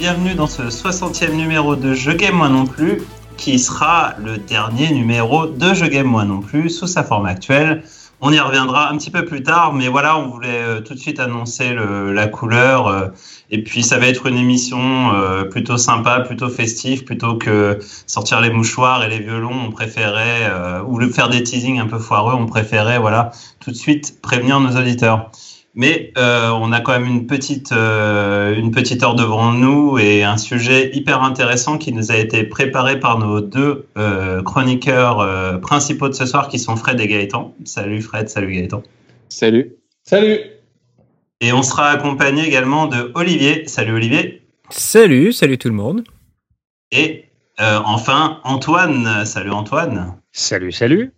bienvenue dans ce 60e numéro de Je Game Moi Non Plus, qui sera le dernier numéro de Je Game Moi Non Plus sous sa forme actuelle. On y reviendra un petit peu plus tard, mais voilà, on voulait euh, tout de suite annoncer la couleur. euh, et puis, ça va être une émission euh, plutôt sympa, plutôt festive, plutôt que sortir les mouchoirs et les violons. On préférait, ou le faire des teasings un peu foireux, on préférait, voilà, tout de suite prévenir nos auditeurs. Mais euh, on a quand même une petite, euh, une petite heure devant nous et un sujet hyper intéressant qui nous a été préparé par nos deux euh, chroniqueurs euh, principaux de ce soir qui sont Fred et Gaëtan. Salut Fred, salut Gaëtan. Salut. Salut Et on sera accompagné également de Olivier. Salut Olivier. Salut, salut tout le monde. Et euh, enfin Antoine. Salut Antoine. Salut, salut.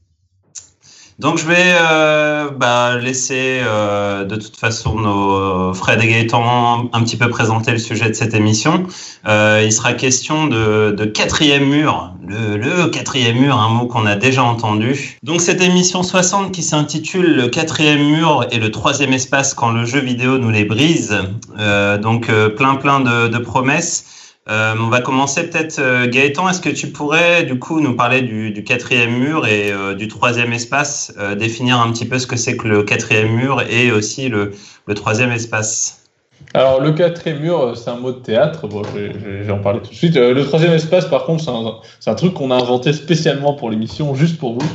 Donc je vais euh, bah, laisser euh, de toute façon nos Fred et Gaëtan un petit peu présenter le sujet de cette émission. Euh, il sera question de, de quatrième mur, le, quatrième mur, un mot qu'on a déjà entendu. Donc cette émission 60 qui s'intitule Le quatrième mur et le troisième espace quand le jeu vidéo nous les brise. Euh, donc euh, plein plein de promesses. Euh, on va commencer peut-être, euh, Gaëtan, est-ce que tu pourrais du coup nous parler du, quatrième mur et euh, du troisième espace, définir un petit peu ce que c'est que le quatrième mur et aussi le, troisième espace? Alors, le quatrième mur, c'est un mot de théâtre. Bon, je vais- je vais- je vais en parler tout de suite. Le troisième espace, par contre, c'est un, un truc qu'on a inventé spécialement pour l'émission, juste pour vous.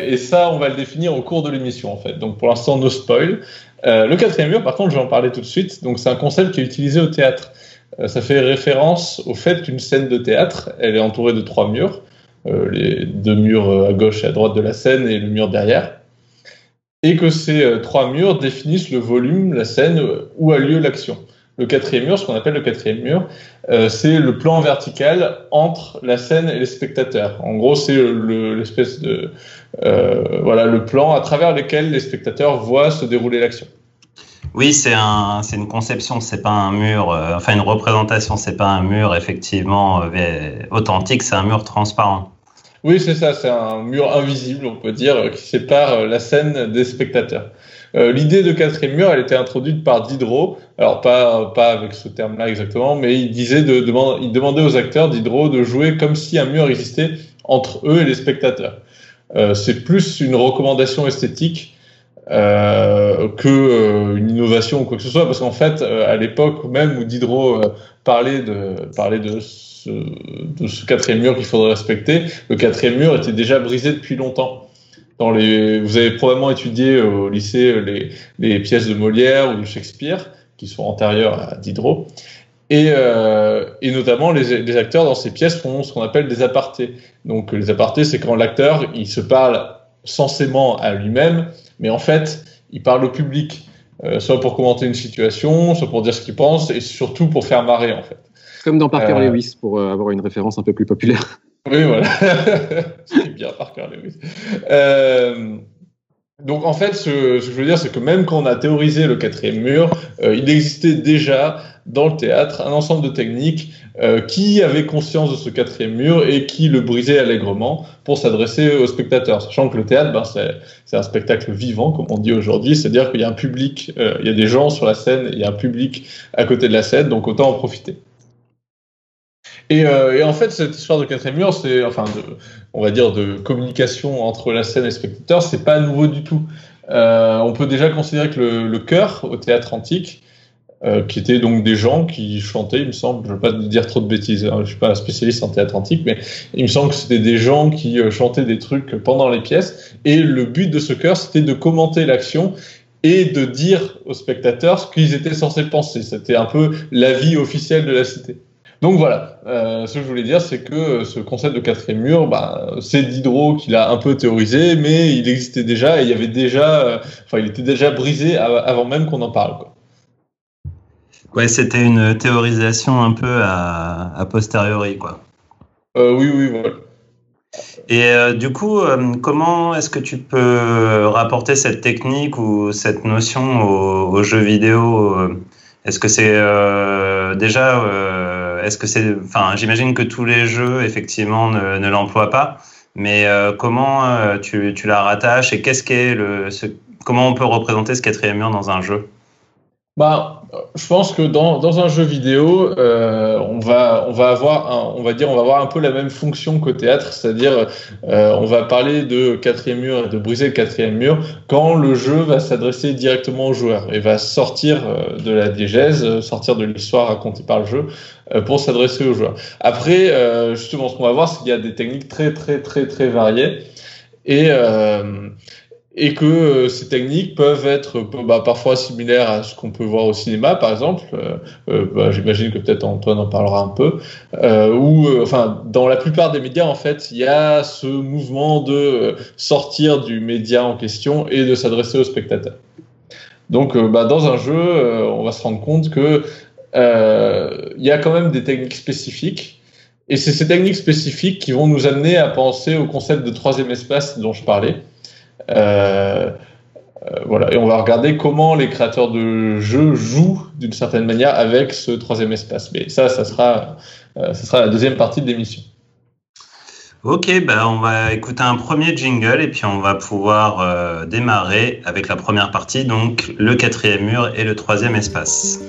Et ça, on va le définir au cours de l'émission, en fait. Donc, pour l'instant, no spoil. Le quatrième mur, par contre, je vais en parler tout de suite. Donc, c'est un concept qui est utilisé au théâtre. Euh, ça fait référence au fait qu'une scène de théâtre, elle est entourée de trois murs. Euh, les deux murs euh, à gauche et à droite de la scène et le mur derrière et que ces trois murs définissent le volume, la scène où a lieu l'action. Le quatrième mur, ce qu'on appelle le quatrième mur, c'est le plan vertical entre la scène et les spectateurs. En gros, c'est le- l'espèce de voilà le plan à travers lequel les spectateurs voient se dérouler l'action. Oui, c'est un, c'est une conception, c'est pas un mur, euh, enfin une représentation, c'est pas un mur effectivement euh, authentique, c'est un mur transparent. Oui, c'est ça, c'est un mur invisible, on peut dire, euh, qui sépare la scène des spectateurs. L'idée de quatrième mur, elle était introduite par Diderot. Alors pas pas avec ce terme-là exactement, mais il disait de il demandait aux acteurs Diderot de jouer comme si un mur existait entre eux et les spectateurs. C'est plus une recommandation esthétique euh, que euh, une innovation ou quoi que ce soit, parce qu'en fait, euh, à l'époque même où Diderot euh, parlait de parlait de ce, de ce quatrième mur qu'il faudrait respecter, le quatrième mur était déjà brisé depuis longtemps. Dans les, vous avez probablement étudié au lycée les, les pièces de Molière ou de Shakespeare, qui sont antérieures à Diderot. Et, euh, et notamment, les, les acteurs dans ces pièces font ce qu'on appelle des apartés. Donc, les apartés, c'est quand l'acteur, il se parle censément à lui-même, mais en fait, il parle au public, euh, soit pour commenter une situation, soit pour dire ce qu'il pense, et surtout pour faire marrer, en fait. Comme dans Parker Euh, Lewis, pour euh, avoir une référence un peu plus populaire. Oui, voilà. C'est bien Parker Lewis. Euh, donc, en fait, ce, ce que je veux dire, c'est que même quand on a théorisé le quatrième mur, euh, il existait déjà dans le théâtre un ensemble de techniques euh, qui avaient conscience de ce quatrième mur et qui le brisaient allègrement pour s'adresser aux spectateurs. Sachant que le théâtre, ben, c'est un spectacle vivant, comme on dit aujourd'hui, c'est-à-dire qu'il y a un public, euh, il y a des gens sur la scène, il y a un public à côté de la scène, donc autant en profiter. Et, euh, en fait, cette histoire de quatrième mur, c'est, enfin, on va dire, de communication entre la scène et le spectateur, c'est pas nouveau du tout. On peut déjà considérer que le, le chœur au théâtre antique, euh, qui étaient donc des gens qui chantaient, il me semble, je ne veux pas dire trop de bêtises, hein, je suis pas spécialiste en théâtre antique, mais il me semble que c'était des gens qui euh, chantaient des trucs pendant les pièces, et le but de ce chœur, c'était de commenter l'action et de dire aux spectateurs ce qu'ils étaient censés penser. C'était un peu l'avis officiel de la cité. Donc voilà, euh, ce que je voulais dire, c'est que euh, ce concept de quatrième mur, bah, c'est Diderot qui l'a un peu théorisé, mais il existait déjà et il y avait déjà, euh, enfin, il était déjà brisé av- avant même qu'on en parle. Quoi. Ouais, c'était une théorisation un peu à, à posteriori, quoi. Euh, oui, oui, voilà. Et euh, du coup, euh, comment est-ce que tu peux rapporter cette technique ou cette notion aux, aux jeux vidéo euh, Est-ce que c'est euh, déjà, euh, est-ce que c'est, enfin, j'imagine que tous les jeux effectivement ne, ne l'emploient pas, mais euh, comment euh, tu, tu la rattaches et qu'est-ce qu'est le, ce, comment on peut représenter ce quatrième mur dans un jeu? Bah, je pense que dans, dans un jeu vidéo, euh, on va on va avoir un, on va dire on va avoir un peu la même fonction qu'au théâtre, c'est-à-dire euh, on va parler de quatrième mur et de briser le quatrième mur quand le jeu va s'adresser directement au joueur et va sortir euh, de la diégèse, sortir de l'histoire racontée par le jeu euh, pour s'adresser aux joueurs. Après, euh, justement, ce qu'on va voir, c'est qu'il y a des techniques très très très très variées et et que euh, ces techniques peuvent être bah, parfois similaires à ce qu'on peut voir au cinéma, par exemple. Euh, euh bah, J'imagine que peut-être Antoine en parlera un peu. Euh, ou, euh, enfin, dans la plupart des médias, en fait, il y a ce mouvement de sortir du média en question et de s'adresser au spectateur. Donc, bah, dans un jeu, on va se rendre compte que il y a quand même des techniques spécifiques. Et c'est ces techniques spécifiques qui vont nous amener à penser au concept de troisième espace dont je parlais. Euh, euh, voilà, et on va regarder comment les créateurs de jeux jouent d'une certaine manière avec ce troisième espace. Mais ça, ça sera, euh, ça sera la deuxième partie de l'émission. Ok, ben on va écouter un premier jingle et puis on va pouvoir démarrer avec la première partie, donc le quatrième mur et le troisième espace.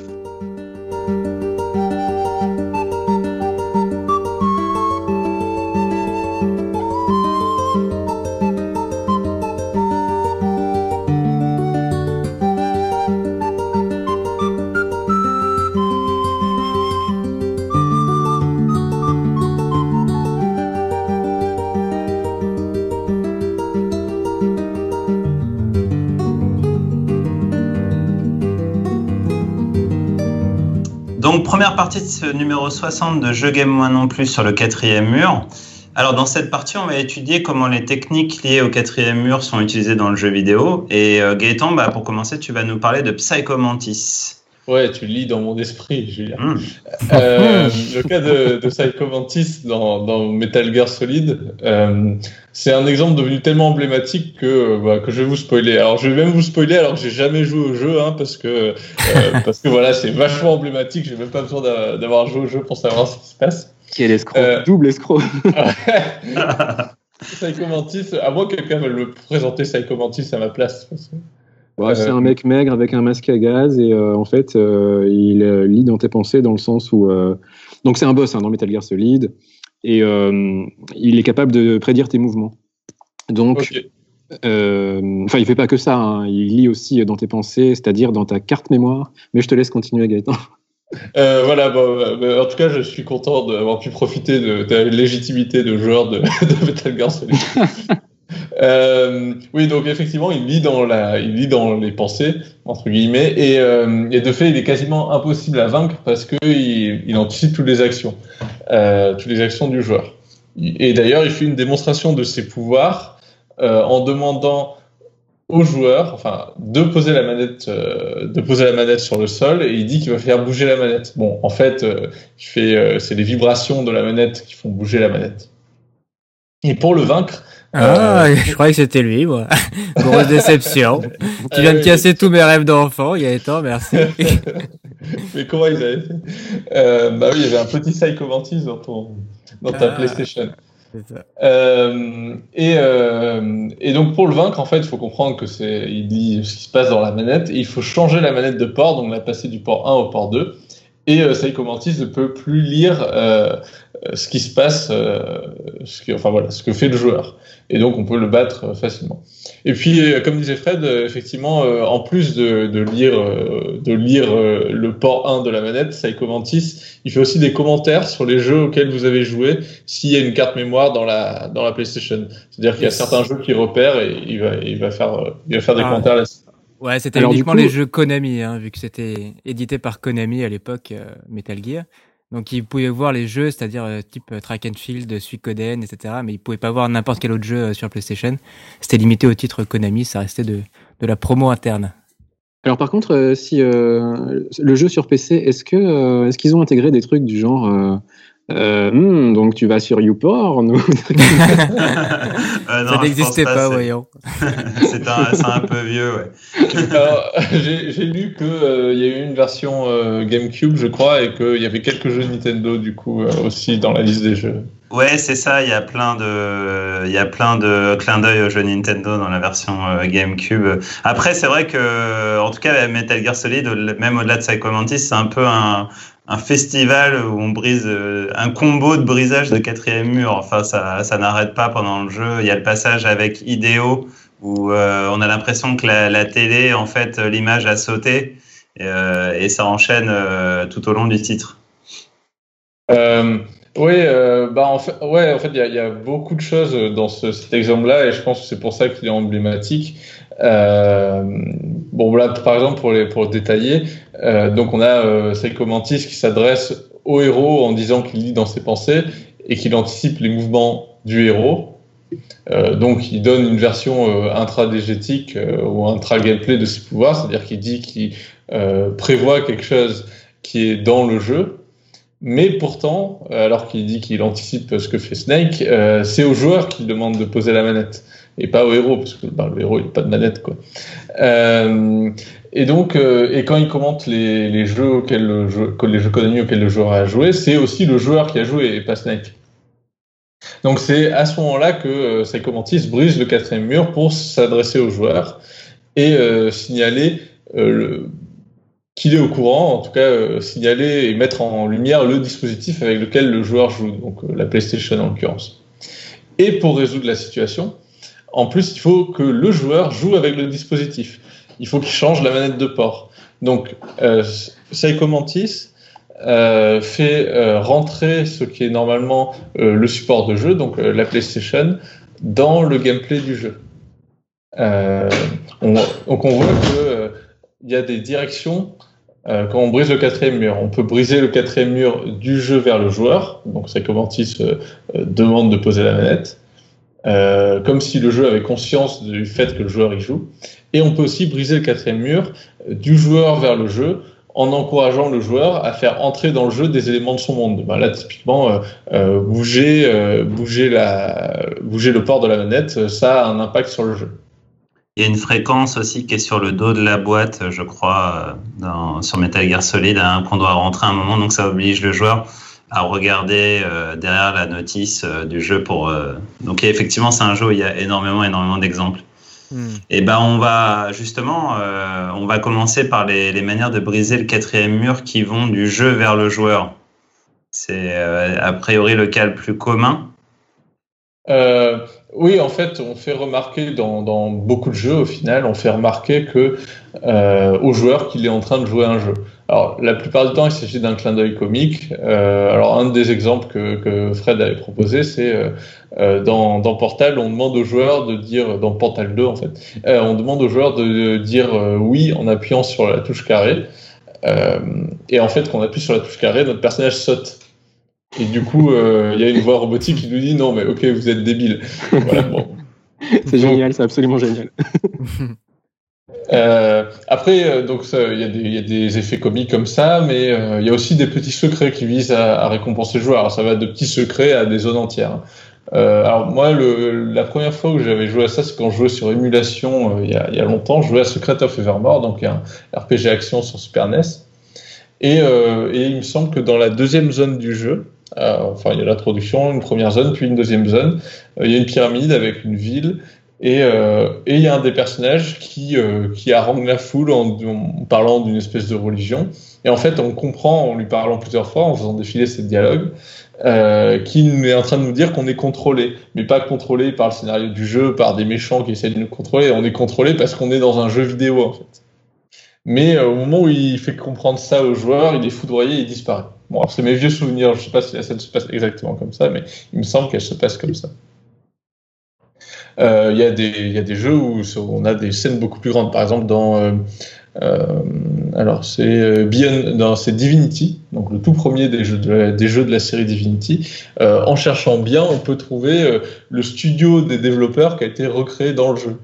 Première partie de ce numéro 60 de Je game moi non plus sur le quatrième mur. Alors dans cette partie, on va étudier comment les techniques liées au quatrième mur sont utilisées dans le jeu vidéo. Et euh, Gaëtan, bah, pour commencer, tu vas nous parler de Psychomantis. Ouais, tu lis dans mon esprit, Julien. Hmm. Euh, le cas de, de Psycho Mantis dans, dans, Metal Gear Solid, euh, c'est un exemple devenu tellement emblématique que, bah, que je vais vous spoiler. Alors, je vais même vous spoiler alors que j'ai jamais joué au jeu, hein, parce que euh, parce que voilà, c'est vachement emblématique. J'ai même pas besoin d'avoir joué au jeu pour savoir ce qui se passe. Quel escroc, euh, double escroc. Psycho Mantis, à moins que quelqu'un veuille me présenter Psycho Mantis à ma place. C'est un mec maigre avec un masque à gaz et euh, en fait, euh, il lit dans tes pensées dans le sens où. Euh, donc, c'est un boss hein, dans Metal Gear Solid et il est capable de prédire tes mouvements. Donc, enfin, il fait pas que ça, hein, il lit aussi dans tes pensées, c'est-à-dire dans ta carte mémoire. Mais je te laisse continuer, Gaëtan. Euh, voilà, en tout cas, je suis content d'avoir pu profiter de, la légitimité de joueur de, de Metal Gear Solid. Euh, oui, donc effectivement, il lit dans la, il lit dans les pensées entre guillemets, et, euh, et de fait, il est quasiment impossible à vaincre parce que il, anticipe toutes les actions, euh, toutes les actions du joueur. Et d'ailleurs, il fait une démonstration de ses pouvoirs en demandant au joueur, enfin, de poser la manette, de poser la manette sur le sol, et il dit qu'il va faire bouger la manette. Bon, en fait, c'est les vibrations de la manette qui font bouger la manette. Et pour le vaincre, ah, je croyais que c'était lui, moi. Grosse déception. tu viens de casser tous mes rêves d'enfant, Gaëtan, merci. Mais comment ils avaient fait? Euh, Bah oui, il y avait un petit Psycho Mantis dans, ton, dans ta ah, PlayStation. Euh, et, euh, et, donc pour le vaincre, en fait, il faut comprendre que c'est, il dit ce qui se passe dans la manette. Et il faut changer la manette de port, donc la passer du port 1 au port 2. Et euh, Psycho Mantis ne peut plus lire euh, ce qui se passe, euh, ce qui, enfin voilà, ce que fait le joueur. Et donc on peut le battre euh, facilement. Et puis, euh, comme disait Fred, effectivement, en plus de, de lire, de lire le port 1 de la manette, Psycho Mantis, il fait aussi des commentaires sur les jeux auxquels vous avez joué s'il y a une carte mémoire dans la dans la PlayStation. C'est-à-dire qu'il y a certains jeux qu'il repère et il va il va faire il va faire des ah. commentaires là-dessus. Ouais, c'était uniquement les jeux Konami, hein, vu que c'était édité par Konami à l'époque, Metal Gear. Donc il pouvait voir les jeux, c'est-à-dire euh, type euh, Track and Field, Suikoden, etc. Mais il pouvait pas voir n'importe quel autre jeu euh, sur PlayStation. C'était limité au titre Konami, ça restait de, la promo interne. Alors par contre, si le jeu sur PC, est-ce que est-ce qu'ils ont intégré des trucs du genre Euh, hmm, donc tu vas sur YouPorn ou... euh, Ça n'existait pas, voyons. c'est un, un, peu vieux, ouais. J'ai lu qu'il euh, y a eu une version euh, GameCube, je crois, et qu'il y avait quelques jeux Nintendo, du coup, euh, aussi dans la liste des jeux. Ouais, c'est ça. Il y a plein de, il y a plein de clins d'œil aux jeux Nintendo dans la version GameCube. Après, c'est vrai que, en tout cas, Metal Gear Solid, même au-delà de Psycho Mantis, c'est un peu un, un festival où on brise euh, un combo de brisage de quatrième mur. Enfin, ça, ça n'arrête pas pendant le jeu. Il y a le passage avec Ideo où euh, on a l'impression que la, télé, en fait, l'image a sauté et, euh, ça enchaîne tout au long du titre. oui, bah en fait, ouais, en fait, il y a, beaucoup de choses dans ce, cet exemple-là et je pense que c'est pour ça qu'il est emblématique. Euh, bon, là, par exemple, pour, les, détailler, euh, donc on a euh, Seiko Mantis qui s'adresse au héros en disant qu'il lit dans ses pensées et qu'il anticipe les mouvements du héros. Euh, donc il donne une version euh, intradégétique euh, ou intra-gameplay de ses pouvoirs, c'est-à-dire qu'il dit qu'il prévoit quelque chose qui est dans le jeu, mais pourtant, alors qu'il dit qu'il anticipe ce que fait Snake, c'est au joueur qu'il demande de poser la manette et pas au héros, parce que bah, le héros il n'a pas de manette quoi. Euh, et donc, euh, et quand il commente les, les jeux auxquels le jeu, les jeux auxquels le joueur a joué, c'est aussi le joueur qui a joué et pas Snake. Donc c'est à ce moment-là que euh, Psycho Mantis brise le quatrième mur pour s'adresser au joueur et euh, signaler qu'il est au courant, en tout cas signaler et mettre en lumière le dispositif avec lequel le joueur joue, donc la PlayStation en l'occurrence. Et pour résoudre la situation, en plus, il faut que le joueur joue avec le dispositif. Il faut qu'il change la manette de port. Donc, euh, Mantis euh, fait euh, rentrer ce qui est normalement euh, le support de jeu, donc la PlayStation, dans le gameplay du jeu. On, donc, on voit qu'il y a des directions quand on brise le quatrième mur. On peut briser le quatrième mur du jeu vers le joueur. Donc, Psycho Mantis demande de poser la manette. Euh, comme si le jeu avait conscience du fait que le joueur y joue. Et on peut aussi briser le quatrième mur du joueur vers le jeu en encourageant le joueur à faire entrer dans le jeu des éléments de son monde. Ben là, typiquement, euh, euh, bouger, bouger, le port de la manette, ça a un impact sur le jeu. Il y a une fréquence aussi qui est sur le dos de la boîte, je crois, sur Metal Gear Solid, qu'on doit rentrer à un moment, donc ça oblige le joueur à regarder euh, derrière la notice euh, du jeu pour. Euh... Donc effectivement, c'est un jeu où il y a énormément, énormément d'exemples. Mm. Et ben on va justement, euh, on va commencer par les, les, manières de briser le quatrième mur qui vont du jeu vers le joueur. C'est euh, a priori le cas le plus commun. oui, en fait, on fait remarquer dans, dans, beaucoup de jeux, au final, on fait remarquer que au joueur qu'il est en train de jouer un jeu. Alors, la plupart du temps, il s'agit d'un clin d'œil comique. Euh, alors, un des exemples que, que Fred avait proposé, c'est euh, euh dans, dans, Portal, on demande aux joueurs de dire, dans Portal 2 en fait, euh, on demande aux joueurs de dire euh, oui en appuyant sur la touche carré. Euh, et en fait, quand on appuie sur la touche carré, notre personnage saute. Et du coup, il y a une voix robotique qui nous dit non, mais ok, vous êtes débile. Voilà, bon. c'est génial, c'est absolument génial. Euh, après, euh, donc il y, y, a des effets comiques comme ça, mais euh, il y a aussi des petits secrets qui visent à, à, récompenser le joueur. Alors ça va de petits secrets à des zones entières. Euh, alors moi, le, la première fois où j'avais joué à ça, c'est quand je jouais sur émulation il y, a, y, a, longtemps. Je jouais à Secret of Evermore, donc un RPG action sur Super NES. Et, et il me semble que dans la deuxième zone du jeu, enfin il y a l'introduction, une première zone, puis une deuxième zone, il y a une pyramide avec une ville et euh, il y a un des personnages qui, euh, qui la foule en, parlant d'une espèce de religion. Et en fait, on comprend en lui parlant plusieurs fois, en faisant défiler ces dialogues, euh, qu'il est en train de nous dire qu'on est contrôlé, mais pas contrôlé par le scénario du jeu, par des méchants qui essaient de nous contrôler. On est contrôlé parce qu'on est dans un jeu vidéo, en fait. Mais euh, au moment où il fait comprendre ça aux joueurs, il est foudroyé et il disparaît. Bon, c'est mes vieux souvenirs. Je sais pas si la scène se passe exactement comme ça, mais il me semble qu'elle se passe comme ça. Euh, il y, a des, jeux où on a des scènes beaucoup plus grandes. Par exemple, dans euh, euh, alors c'est Beyond, c'est Divinity, donc le tout premier des jeux de la, série Divinity. En cherchant bien, on peut trouver le studio des développeurs qui a été recréé dans le jeu.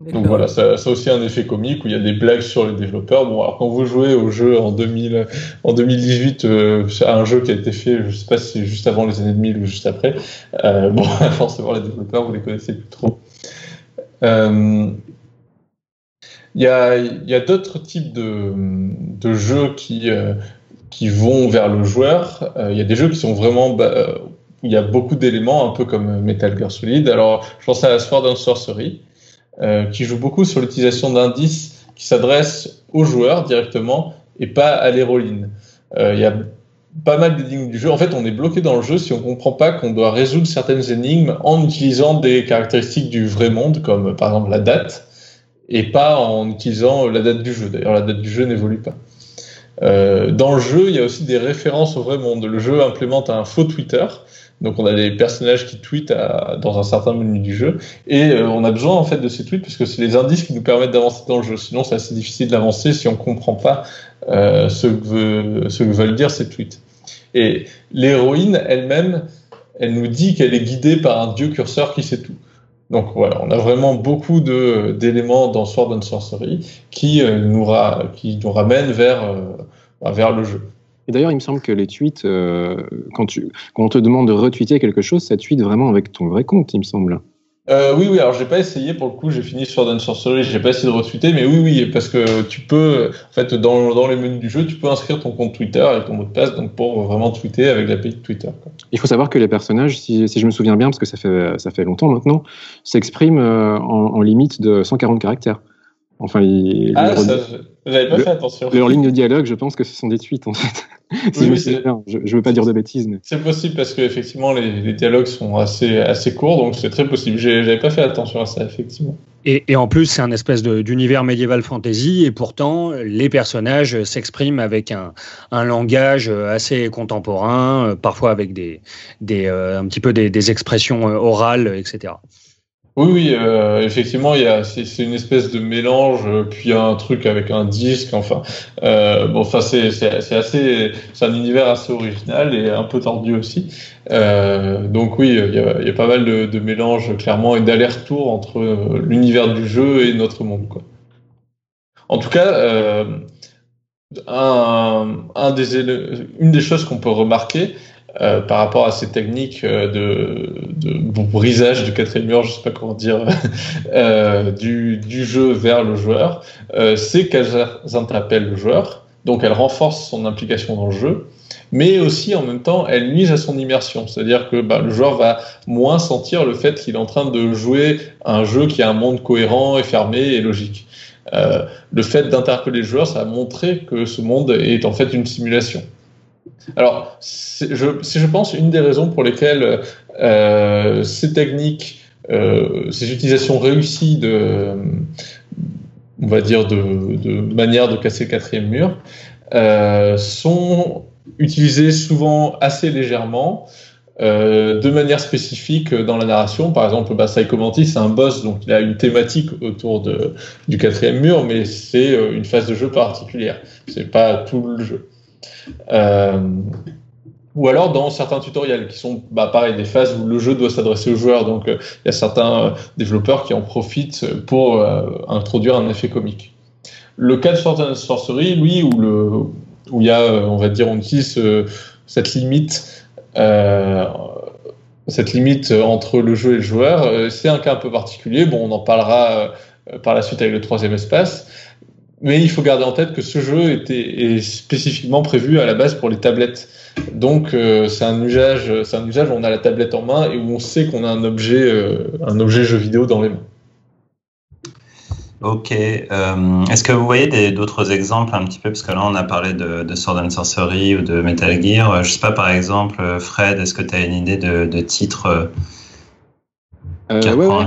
Donc voilà, ça, ça, a aussi un effet comique où il y a des blagues sur les développeurs. Bon, alors quand vous jouez au jeu en, 2000, en 2018, euh, à un jeu qui a été fait, je sais pas si c'est juste avant les années 2000 ou juste après, euh, bon, forcément les développeurs, vous les connaissez plus trop. Euh, il y a, y a d'autres types de, de, jeux qui, euh, qui vont vers le joueur. Il y a des jeux qui sont vraiment bah, il y a beaucoup d'éléments, un peu comme Metal Gear Solid. Alors, je pense à Sword and Sorcery euh, qui joue beaucoup sur l'utilisation d'indices qui s'adressent aux joueurs directement et pas à l'héroïne. Euh, il y a pas mal d'énigmes du jeu. En fait, on est bloqué dans le jeu si on comprend pas qu'on doit résoudre certaines énigmes en utilisant des caractéristiques du vrai monde, comme par exemple la date, et pas en utilisant la date du jeu. D'ailleurs, la date du jeu n'évolue pas. Euh, dans le jeu, il y a aussi des références au vrai monde. Le jeu implémente un faux Twitter donc on a des personnages qui tweetent dans un certain menu du jeu et euh, on a besoin en fait de ces tweets parce que c'est les indices qui nous permettent d'avancer dans le jeu. Sinon c'est assez difficile d'avancer si on comprend pas euh, ce, que veulent dire ces tweets. Et l'héroïne elle-même, elle nous dit qu'elle est guidée par un dieu curseur qui sait tout. Donc voilà, on a vraiment beaucoup de d'éléments dans Sword and Sorcery qui euh, nous nous ramènent vers le jeu. Et d'ailleurs, il me semble que les tweets, euh, quand, tu, quand on te demande de retweeter quelque chose, ça tweet vraiment avec ton vrai compte, il me semble. Euh, oui, oui, alors j'ai pas essayé pour le coup, j'ai fini sur Dan Sorcery, j'ai pas essayé de retweeter, mais oui, oui, parce que tu peux, en fait, dans, dans les menus du jeu, tu peux inscrire ton compte Twitter avec ton mot de passe, donc pour vraiment tweeter avec l'API de Twitter. Il faut savoir que les personnages, si, si, je me souviens bien, parce que ça fait, ça fait longtemps maintenant, s'expriment euh, en, en limite de 140 caractères. Enfin, il, ah, ça, j'avais pas fait attention. Leur ligne de dialogue, je pense que ce sont des tweets en fait. si je, je, veux pas dire de bêtises, mais c'est possible parce qu'effectivement les, les dialogues sont assez assez courts, donc c'est très possible. J'avais pas fait attention à ça effectivement. Et, et en plus, c'est un espèce d'univers médiéval fantasy, et pourtant les personnages s'expriment avec un, un, langage assez contemporain, parfois avec des, des euh, un petit peu des, des expressions orales, etc. Oui, oui, euh, effectivement, il y a, c'est, une espèce de mélange, euh, puis un truc avec un disque, enfin, euh, bon, enfin, c'est, c'est, c'est assez, c'est un univers assez original et un peu tordu aussi. Euh, donc oui, il y a, il y a pas mal de, de mélanges clairement et d'aller-retour entre euh, l'univers du jeu et notre monde, quoi. En tout cas, euh, un, un des, une des choses qu'on peut remarquer, euh, par rapport à ces techniques euh, de, de brisage du quatrième mur, je sais pas comment dire, euh, du, du, jeu vers le joueur, euh, c'est qu'elles interpellent le joueur, donc elles renforcent son implication dans le jeu, mais aussi en même temps elles nuisent à son immersion, c'est-à-dire que bah, le joueur va moins sentir le fait qu'il est en train de jouer un jeu qui a un monde cohérent et fermé et logique. Euh, le fait d'interpeller le joueur, ça a montré que ce monde est en fait une simulation. Alors, c'est je, pense une des raisons pour lesquelles euh, ces techniques, euh, ces utilisations réussies de, on va dire, de, manière de casser le quatrième mur, euh, sont utilisées souvent assez légèrement. De manière spécifique dans la narration. Par exemple, bah, Psycho Mantis, c'est un boss, donc il a une thématique autour du quatrième mur, mais c'est une phase de jeu particulière. C'est pas tout le jeu. Euh, ou alors dans certains tutoriels qui sont bah, pareil des phases où le jeu doit s'adresser aux joueurs. Donc euh, il y a certains euh, développeurs qui en profitent pour introduire un effet comique. Le cas de Sword Sorcery, lui, où il y a, on va dire, on utilise cette limite, cette limite entre le jeu et le joueur, c'est un cas un peu particulier. Bon, on en parlera par la suite avec le troisième espace. Mais il faut garder en tête que ce jeu était est spécifiquement prévu à la base pour les tablettes. Donc euh, c'est un usage, c'est un usage où on a la tablette en main et où on sait qu'on a un objet, euh, un objet jeu vidéo dans les mains. Ok. Euh, est-ce que vous voyez d'autres exemples un petit peu? Parce que là on a parlé de, de, Sword and Sorcery ou de Metal Gear. Je sais pas par exemple, Fred, est-ce que tu as une idée de, de titre euh, ouais, ouais.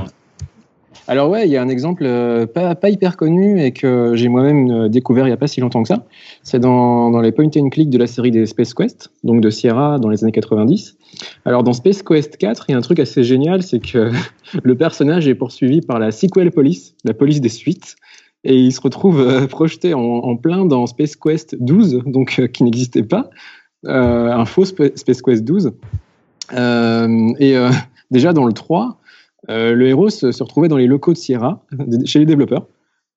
Alors ouais, il y a un exemple euh, pas, hyper connu et que j'ai moi-même euh, découvert il n'y a pas si longtemps que ça. C'est dans, les point and click de la série des Space Quest, donc de Sierra dans les années 90. Alors dans Space Quest 4, il y a un truc assez génial, c'est que le personnage est poursuivi par la sequel police, la police des suites, et il se retrouve euh, projeté en, plein dans Space Quest 12, donc qui n'existait pas, un faux Space Quest 12. et déjà dans le 3, le héros se, retrouvait dans les locaux de Sierra, chez les développeurs.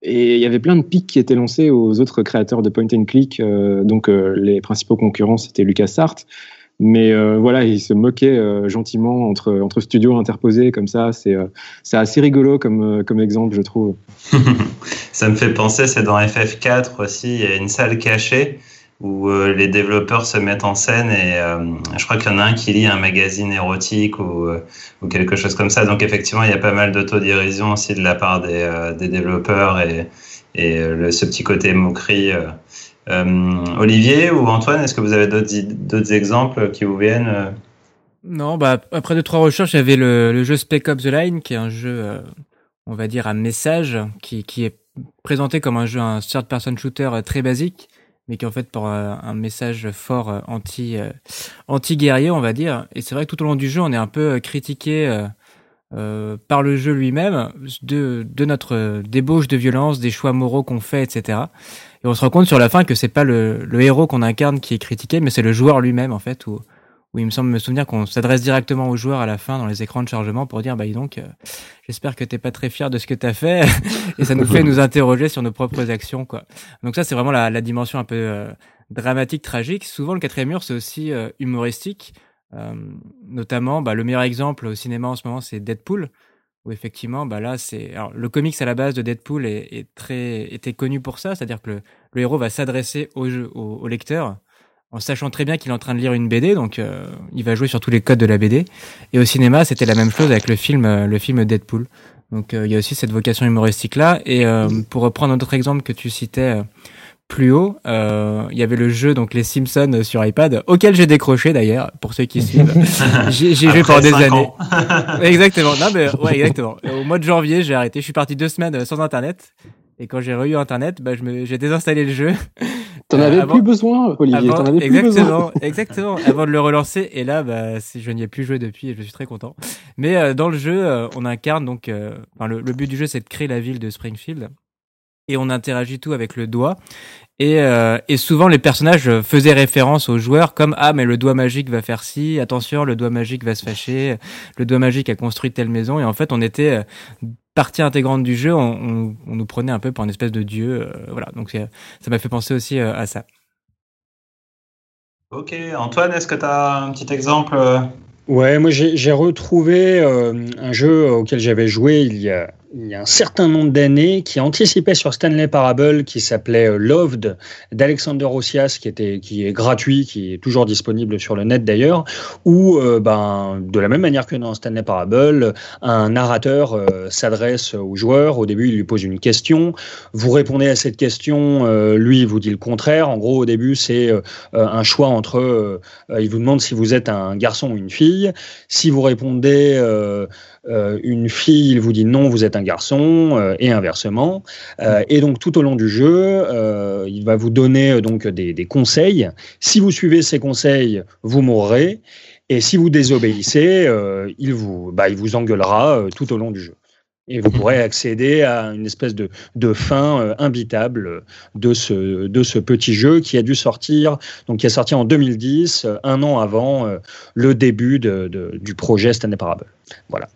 Et il y avait plein de pics qui étaient lancés aux autres créateurs de point and click. donc les principaux concurrents, c'était LucasArts. Mais euh, voilà, il se moquait euh, gentiment entre, studios interposés comme ça. C'est euh, c'est assez rigolo comme, comme exemple, je trouve. ça me fait penser, c'est dans FF4 aussi, il y a une salle cachée où les développeurs se mettent en scène et je crois qu'il y en a un qui lit un magazine érotique ou, ou quelque chose comme ça. Donc effectivement, il y a pas mal d'autodérision aussi de la part des, développeurs et, et ce petit côté moquerie. Euh, Olivier ou Antoine, est-ce que vous avez d'autres exemples qui vous viennent euh? Non, bah, après deux, trois recherches, il y avait le, jeu Spec Ops The Line, qui est un jeu, euh, on va dire, à message, qui, qui est présenté comme un jeu, un third-person shooter très basique, mais qui en fait pour un message fort anti, anti-guerrier, on va dire. Et c'est vrai que tout au long du jeu, on est un peu critiqué par le jeu lui-même de, de notre débauche de violence, des choix moraux qu'on fait, etc. Et on se rend compte sur la fin que c'est pas le, le héros qu'on incarne qui est critiqué, mais c'est le joueur lui-même en fait, où, où il me semble me souvenir qu'on s'adresse directement au joueur à la fin dans les écrans de chargement pour dire bah donc, euh, j'espère que t'es pas très fier de ce que t'as fait, et ça nous fait nous interroger sur nos propres actions quoi. Donc ça c'est vraiment la, dimension un peu euh, dramatique, tragique. Souvent le quatrième mur c'est aussi euh, humoristique. notamment, bah, le meilleur exemple au cinéma en ce moment, c'est Deadpool, où effectivement, bah là, c'est alors le comics à la base de Deadpool est, très était connu pour ça, c'est-à-dire que le, le, héros va s'adresser au, au, au, lecteur en sachant très bien qu'il est en train de lire une BD, donc euh, il va jouer sur tous les codes de la BD. Et au cinéma, c'était la même chose avec le film euh, le film Deadpool. Donc euh, il y a aussi cette vocation humoristique là. Et pour reprendre un autre exemple que tu citais plus haut, euh, il y avait le jeu donc les Simpsons sur iPad, auquel j'ai décroché d'ailleurs pour ceux qui suivent. j'ai joué pendant des années. exactement. Non mais ouais exactement. Au mois de janvier, j'ai arrêté. Je suis parti deux semaines sans internet. Et quand j'ai re-eu internet, bah, je me, j'ai désinstallé le jeu. T'en avais plus besoin, Olivier. Avais exactement, plus besoin. exactement. Avant de le relancer, et là, bah, je n'y ai plus joué depuis, et je suis très content. Mais euh, dans le jeu, euh, on incarne donc, euh, enfin, le, le but du jeu, c'est de créer la ville de Springfield et on interagit tout avec le doigt. Et, euh, et, souvent les personnages faisaient référence aux joueurs comme ah mais le doigt magique va faire ci, attention le doigt magique va se fâcher, le doigt magique a construit telle maison et en fait on était euh, partie intégrante du jeu, on, on, nous prenait un peu pour une espèce de dieu, euh, voilà donc ça m'a fait penser aussi à ça. Ok Antoine, est-ce que tu as un petit exemple Ouais, moi j'ai retrouvé un jeu auquel j'avais joué il y a il y a un certain nombre d'années qui anticipait sur Stanley Parable qui s'appelait euh, Loved d'Alexander Ossias qui était qui est gratuit qui est toujours disponible sur le net d'ailleurs où euh, ben de la même manière que dans Stanley Parable un narrateur euh, s'adresse au joueur au début il lui pose une question. Vous répondez à cette question lui il vous dit le contraire. En gros au début c'est un choix entre il vous demande si vous êtes un garçon ou une fille. Si vous répondez euh, une fille, il vous dit non, vous êtes un garçon, euh, et inversement. Euh, et donc tout au long du jeu, il va vous donner donc des, des, conseils. Si vous suivez ces conseils, vous mourrez. Et si vous désobéissez, il, vous, bah, il vous engueulera tout au long du jeu. Et vous pourrez accéder à une espèce de, de fin imbitable de ce, de ce petit jeu qui a dû sortir, donc qui est sorti en 2010, un an avant le début de, de, du projet Stanley Parable. Voilà.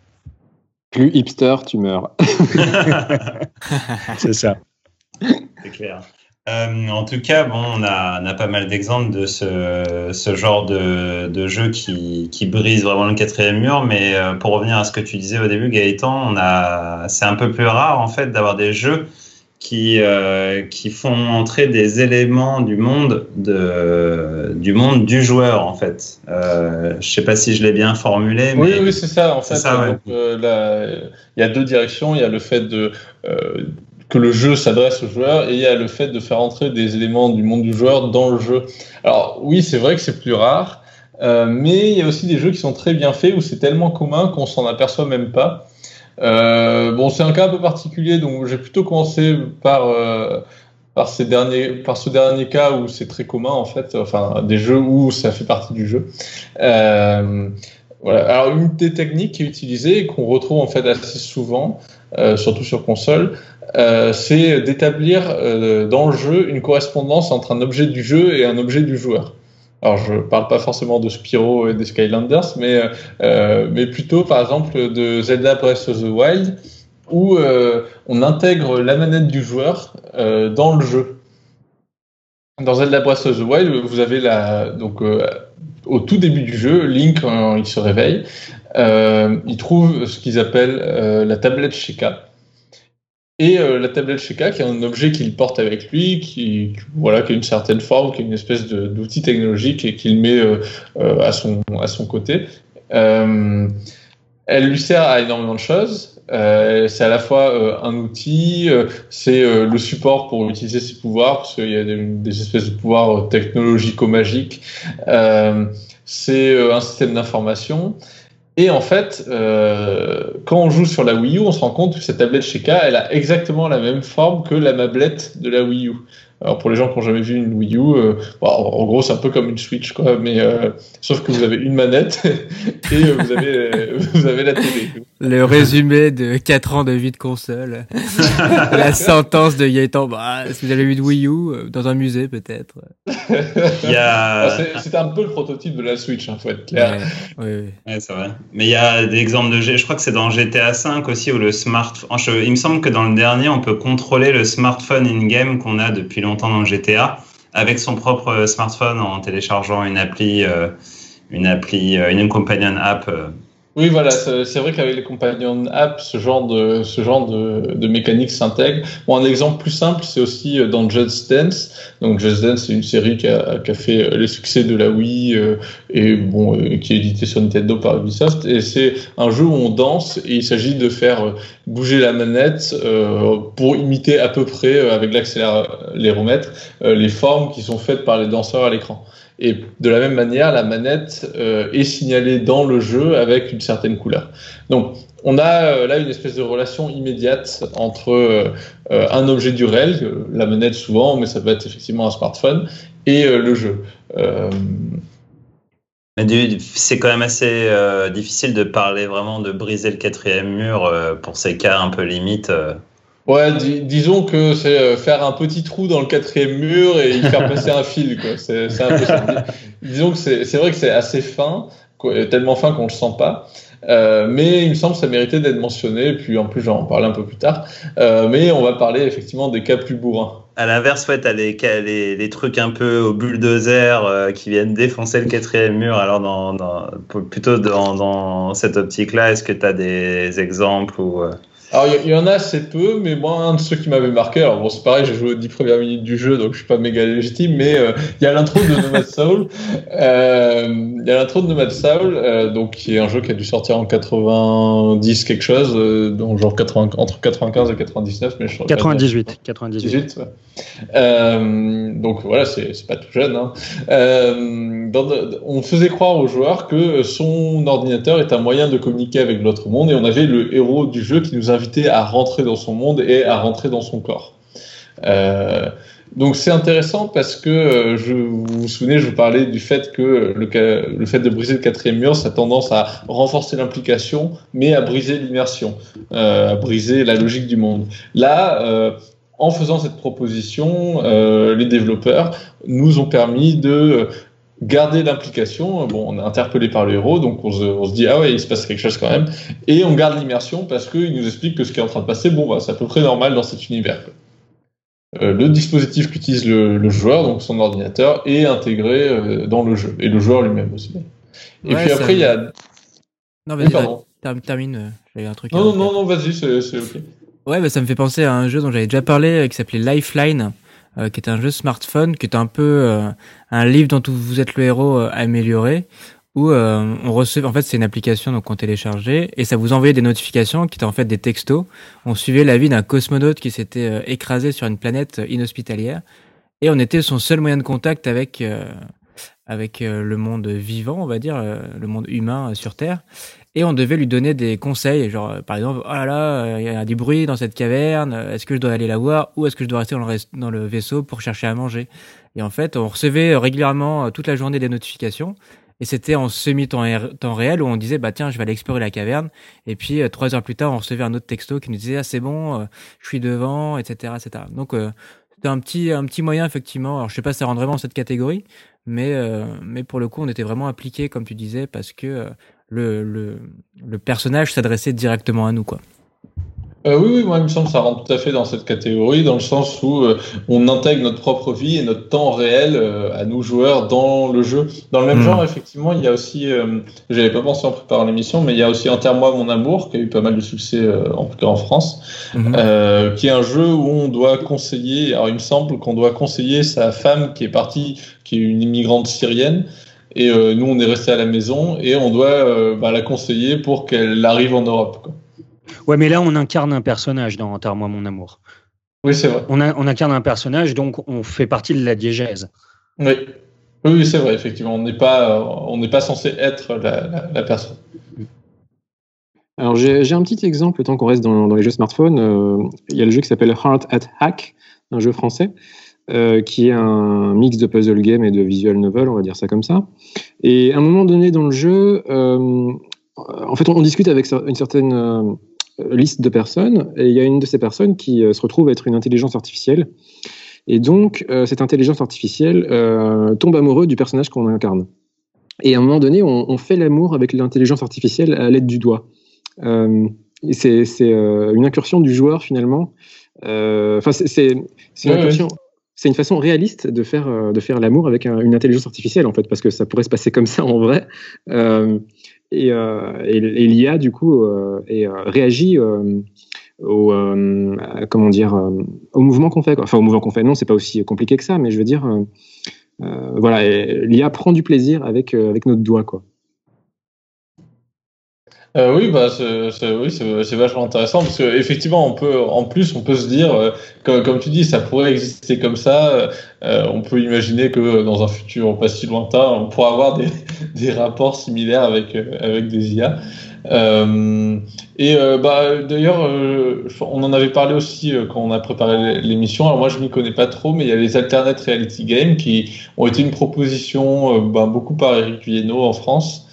Plus hipster, tu meurs. c'est ça. C'est clair. Euh, en tout cas, bon, on a, on a pas mal d'exemples de ce, ce genre de, de jeu qui, qui, brise vraiment le quatrième mur. Mais euh, pour revenir à ce que tu disais au début, Gaëtan, on a, c'est un peu plus rare en fait d'avoir des jeux qui, euh, qui font entrer des éléments du monde de, du monde du joueur en fait. Euh, je sais pas si je l'ai bien formulé. Oui, oui, c'est ça. En fait, euh, il y a deux directions. Il y a le fait de euh, que le jeu s'adresse au joueur et il y a le fait de faire entrer des éléments du monde du joueur dans le jeu. Alors oui, c'est vrai que c'est plus rare, euh, mais il y a aussi des jeux qui sont très bien faits où c'est tellement commun qu'on s'en aperçoit même pas. Euh, bon, c'est un cas un peu particulier, donc j'ai plutôt commencé par euh, par ces derniers, par ce dernier cas où c'est très commun en fait, enfin des jeux où ça fait partie du jeu. Euh, voilà. Alors une des techniques qui est utilisée et qu'on retrouve en fait assez souvent, euh, surtout sur console, euh, c'est d'établir euh, dans le jeu une correspondance entre un objet du jeu et un objet du joueur. Alors je parle pas forcément de Spyro et des Skylanders, mais, euh, mais plutôt par exemple de Zelda Breath of the Wild, où euh, on intègre la manette du joueur euh, dans le jeu. Dans Zelda Breath of the Wild, vous avez la donc euh, au tout début du jeu, Link quand il se réveille, euh, il trouve ce qu'ils appellent euh, la tablette Sheikah. Et euh, la tablette Sheikah, qui est un objet qu'il porte avec lui, qui, voilà, qui a une certaine forme, qui est une espèce d'outil technologique et qu'il met euh, euh, à, son, à son côté. Euh, elle lui sert à énormément de choses. Euh, c'est à la fois un outil, c'est le support pour utiliser ses pouvoirs, parce qu'il y a des, des, espèces de pouvoirs technologico-magiques. c'est un système d'information. Et en fait, euh, quand on joue sur la Wii U, on se rend compte que cette tablette Sheikah, elle a exactement la même forme que la mablette de la Wii U. Alors pour les gens qui n'ont jamais vu une Wii U, euh, bon, en gros c'est un peu comme une Switch quoi, mais euh, sauf que vous avez une manette et vous avez vous avez la télé. Le résumé de 4 ans de vie de console. la sentence de Gaëtan, bah, si vous avez vu de Wii U dans un musée peut-être. A... Ah, c'est un peu le prototype de la Switch, hein, faut être clair. Ouais, ouais c'est vrai. Mais il y a des exemples de, je crois que c'est dans GTA 5 aussi où le smartphone. Il me semble que dans le dernier on peut contrôler le smartphone in game qu'on a depuis longtemps longtemps dans GTA avec son propre smartphone en téléchargeant une appli, euh, une appli, euh, une companion app. Euh. Oui, voilà, c'est vrai qu'avec les companion apps, ce genre de, ce genre de, mécanique s'intègre. Bon, un exemple plus simple, c'est aussi dans Just Dance. Donc, Just Dance, c'est une série qui a, fait les succès de la Wii euh, et bon, euh, qui est édité sur Nintendo par Ubisoft. Et c'est un jeu où on danse et il s'agit de faire bouger la manette euh, pour imiter à peu près, avec l'accéléromètre, les formes qui sont faites par les danseurs à l'écran. Et de la même manière, la manette euh, est signalée dans le jeu avec une certaine couleur. Donc, on a euh, là une espèce de relation immédiate entre euh, un objet du réel, la manette souvent, mais ça peut être effectivement un smartphone, et le jeu. C'est quand même assez difficile de parler vraiment de briser le quatrième mur pour ces cas un peu limites. Ouais, disons que c'est euh, faire un petit trou dans le quatrième mur et y faire passer un fil. C'est, un peu. Disons que c'est, vrai que c'est assez fin, tellement fin qu'on le sent pas. Euh, mais il me semble que ça méritait d'être mentionné, et puis en plus j'en parler un peu plus tard. Euh, mais on va parler effectivement des cas plus bourrins. À l'inverse, ouais, t'as les, les, trucs un peu au bulldozer qui viennent défoncer le quatrième mur. Alors, plutôt dans, dans cette optique-là, est-ce que tu as des exemples ou alors, il y, y, en a assez peu, mais moi, un de ceux qui m'avait marqué, alors bon, c'est pareil, j'ai joué aux 10 premières minutes du jeu, donc je suis pas méga légitime, mais euh, il y a l'intro de Nomad Soul. Euh, il y a l'intro de Nomad Soul, euh, donc qui est un jeu qui a dû sortir en 90 quelque chose, euh, donc genre 80, entre 95 et 99, mais je 98. 98. Euh, donc voilà, c'est pas tout jeune. Hein. Dans, on faisait croire aux joueurs que son ordinateur est un moyen de communiquer avec l'autre monde, et on avait le héros du jeu qui nous invitait à rentrer dans son monde et à rentrer dans son corps. Euh, donc c'est intéressant parce que euh, je vous vous souvenez, je vous parlais du fait que le, fait de briser le quatrième mur, ça a tendance à renforcer l'implication, mais à briser l'immersion, euh, à briser la logique du monde. Là, en faisant cette proposition, les développeurs nous ont permis de garder l'implication. Bon, on est interpellé par le héros, donc on se, on se, dit ah ouais, il se passe quelque chose quand même, et on garde l'immersion parce qu'il nous explique que ce qui est en train de passer, bon, bah, c'est à peu près normal dans cet univers. Euh, le dispositif qu'utilise le, le, joueur, donc son ordinateur, est intégré euh, dans le jeu et le joueur lui-même aussi. Et ouais, puis après, il y a. Non, vas-y, oui, termine. Euh, j'avais un truc. Non, non, non, non, vas-y, c'est ok. Ouais, bah, ça me fait penser à un jeu dont j'avais déjà parlé, euh, qui s'appelait Lifeline euh, qui est un jeu smartphone, qui est un peu euh, un livre dont vous êtes le héros euh, amélioré, où euh, on recevait, en fait, c'est une application donc on téléchargeait et ça vous envoyait des notifications qui étaient en fait des textos. On suivait la vie d'un cosmonaute qui s'était écrasé sur une planète inhospitalière et on était son seul moyen de contact avec avec le monde vivant, on va dire, le monde humain sur Terre et on devait lui donner des conseils, genre par exemple, oh là là, il y a du bruit dans cette caverne, est-ce que je dois aller la voir ou est-ce que je dois rester dans le, dans le vaisseau pour chercher à manger? Et en fait, on recevait régulièrement toute la journée des notifications. Et c'était en semi-temps temps réel où on disait bah tiens je vais aller explorer la caverne. Et puis euh, trois heures plus tard on recevait un autre texto qui nous disait ah c'est bon euh, je suis devant etc etc donc euh, c'était un petit un petit moyen effectivement. Alors je sais pas si ça rentre vraiment dans cette catégorie mais mais pour le coup, on était vraiment impliqué, comme tu disais, parce que le le, le personnage s'adressait directement à nous, quoi. Euh, oui, oui, moi, il me semble que ça rentre tout à fait dans cette catégorie, dans le sens où euh, on intègre notre propre vie et notre temps réel euh, à nous joueurs dans le jeu. Dans le même hmm. genre, effectivement, il y a aussi, j'avais pas pensé en préparant l'émission, mais il y a aussi Enterre-moi mon amour, qui a eu pas mal de succès, en tout cas en France, hmm. qui est un jeu où on doit conseiller, alors il me semble qu'on doit conseiller sa femme qui est partie, qui est une immigrante syrienne, et nous, on est resté à la maison, et on doit bah, la conseiller pour qu'elle arrive en Europe. Quoi. Ouais, mais là, on incarne un personnage dans Enterre-moi mon amour. Oui, c'est vrai. On, on, incarne un personnage, donc on fait partie de la diégèse. Oui, oui, c'est vrai, effectivement. On n'est pas, on n'est pas censé être la, personne. Alors, j'ai un petit exemple, tant qu'on reste dans, les jeux smartphones. Euh, il y a le jeu qui s'appelle Heart at Hack, un jeu français. Euh, qui est un mix de puzzle game et de visual novel, on va dire ça comme ça. Et à un moment donné dans le jeu, euh, en fait, on, discute avec une certaine euh, liste de personnes, et il y a une de ces personnes qui se retrouve être une intelligence artificielle. Et donc, cette intelligence artificielle tombe amoureux du personnage qu'on incarne. Et à un moment donné, on, fait l'amour avec l'intelligence artificielle à l'aide du doigt. c'est une incursion du joueur finalement. Enfin, c'est une c'est une façon réaliste de faire, de faire l'amour avec une intelligence artificielle, en fait, parce que ça pourrait se passer comme ça en vrai. Euh, et, l'IA, du coup, euh, et, euh, réagit au, comment dire, au mouvement qu'on fait. Enfin, au mouvement qu'on fait, non, c'est pas aussi compliqué que ça, mais je veux dire, voilà, l'IA prend du plaisir avec, avec notre doigt, quoi. Euh, oui, bah, c'est, oui, vachement intéressant parce qu'effectivement, on peut, en plus, on peut se dire, euh, comme, comme, tu dis, ça pourrait exister comme ça. Euh, on peut imaginer que dans un futur pas si lointain, on pourra avoir des, des rapports similaires avec avec des IA. et bah, d'ailleurs, on en avait parlé aussi quand on a préparé l'émission. Alors moi, je m'y connais pas trop, mais il y a les alternate reality games qui ont été une proposition bah, beaucoup par Eric Viennot en France.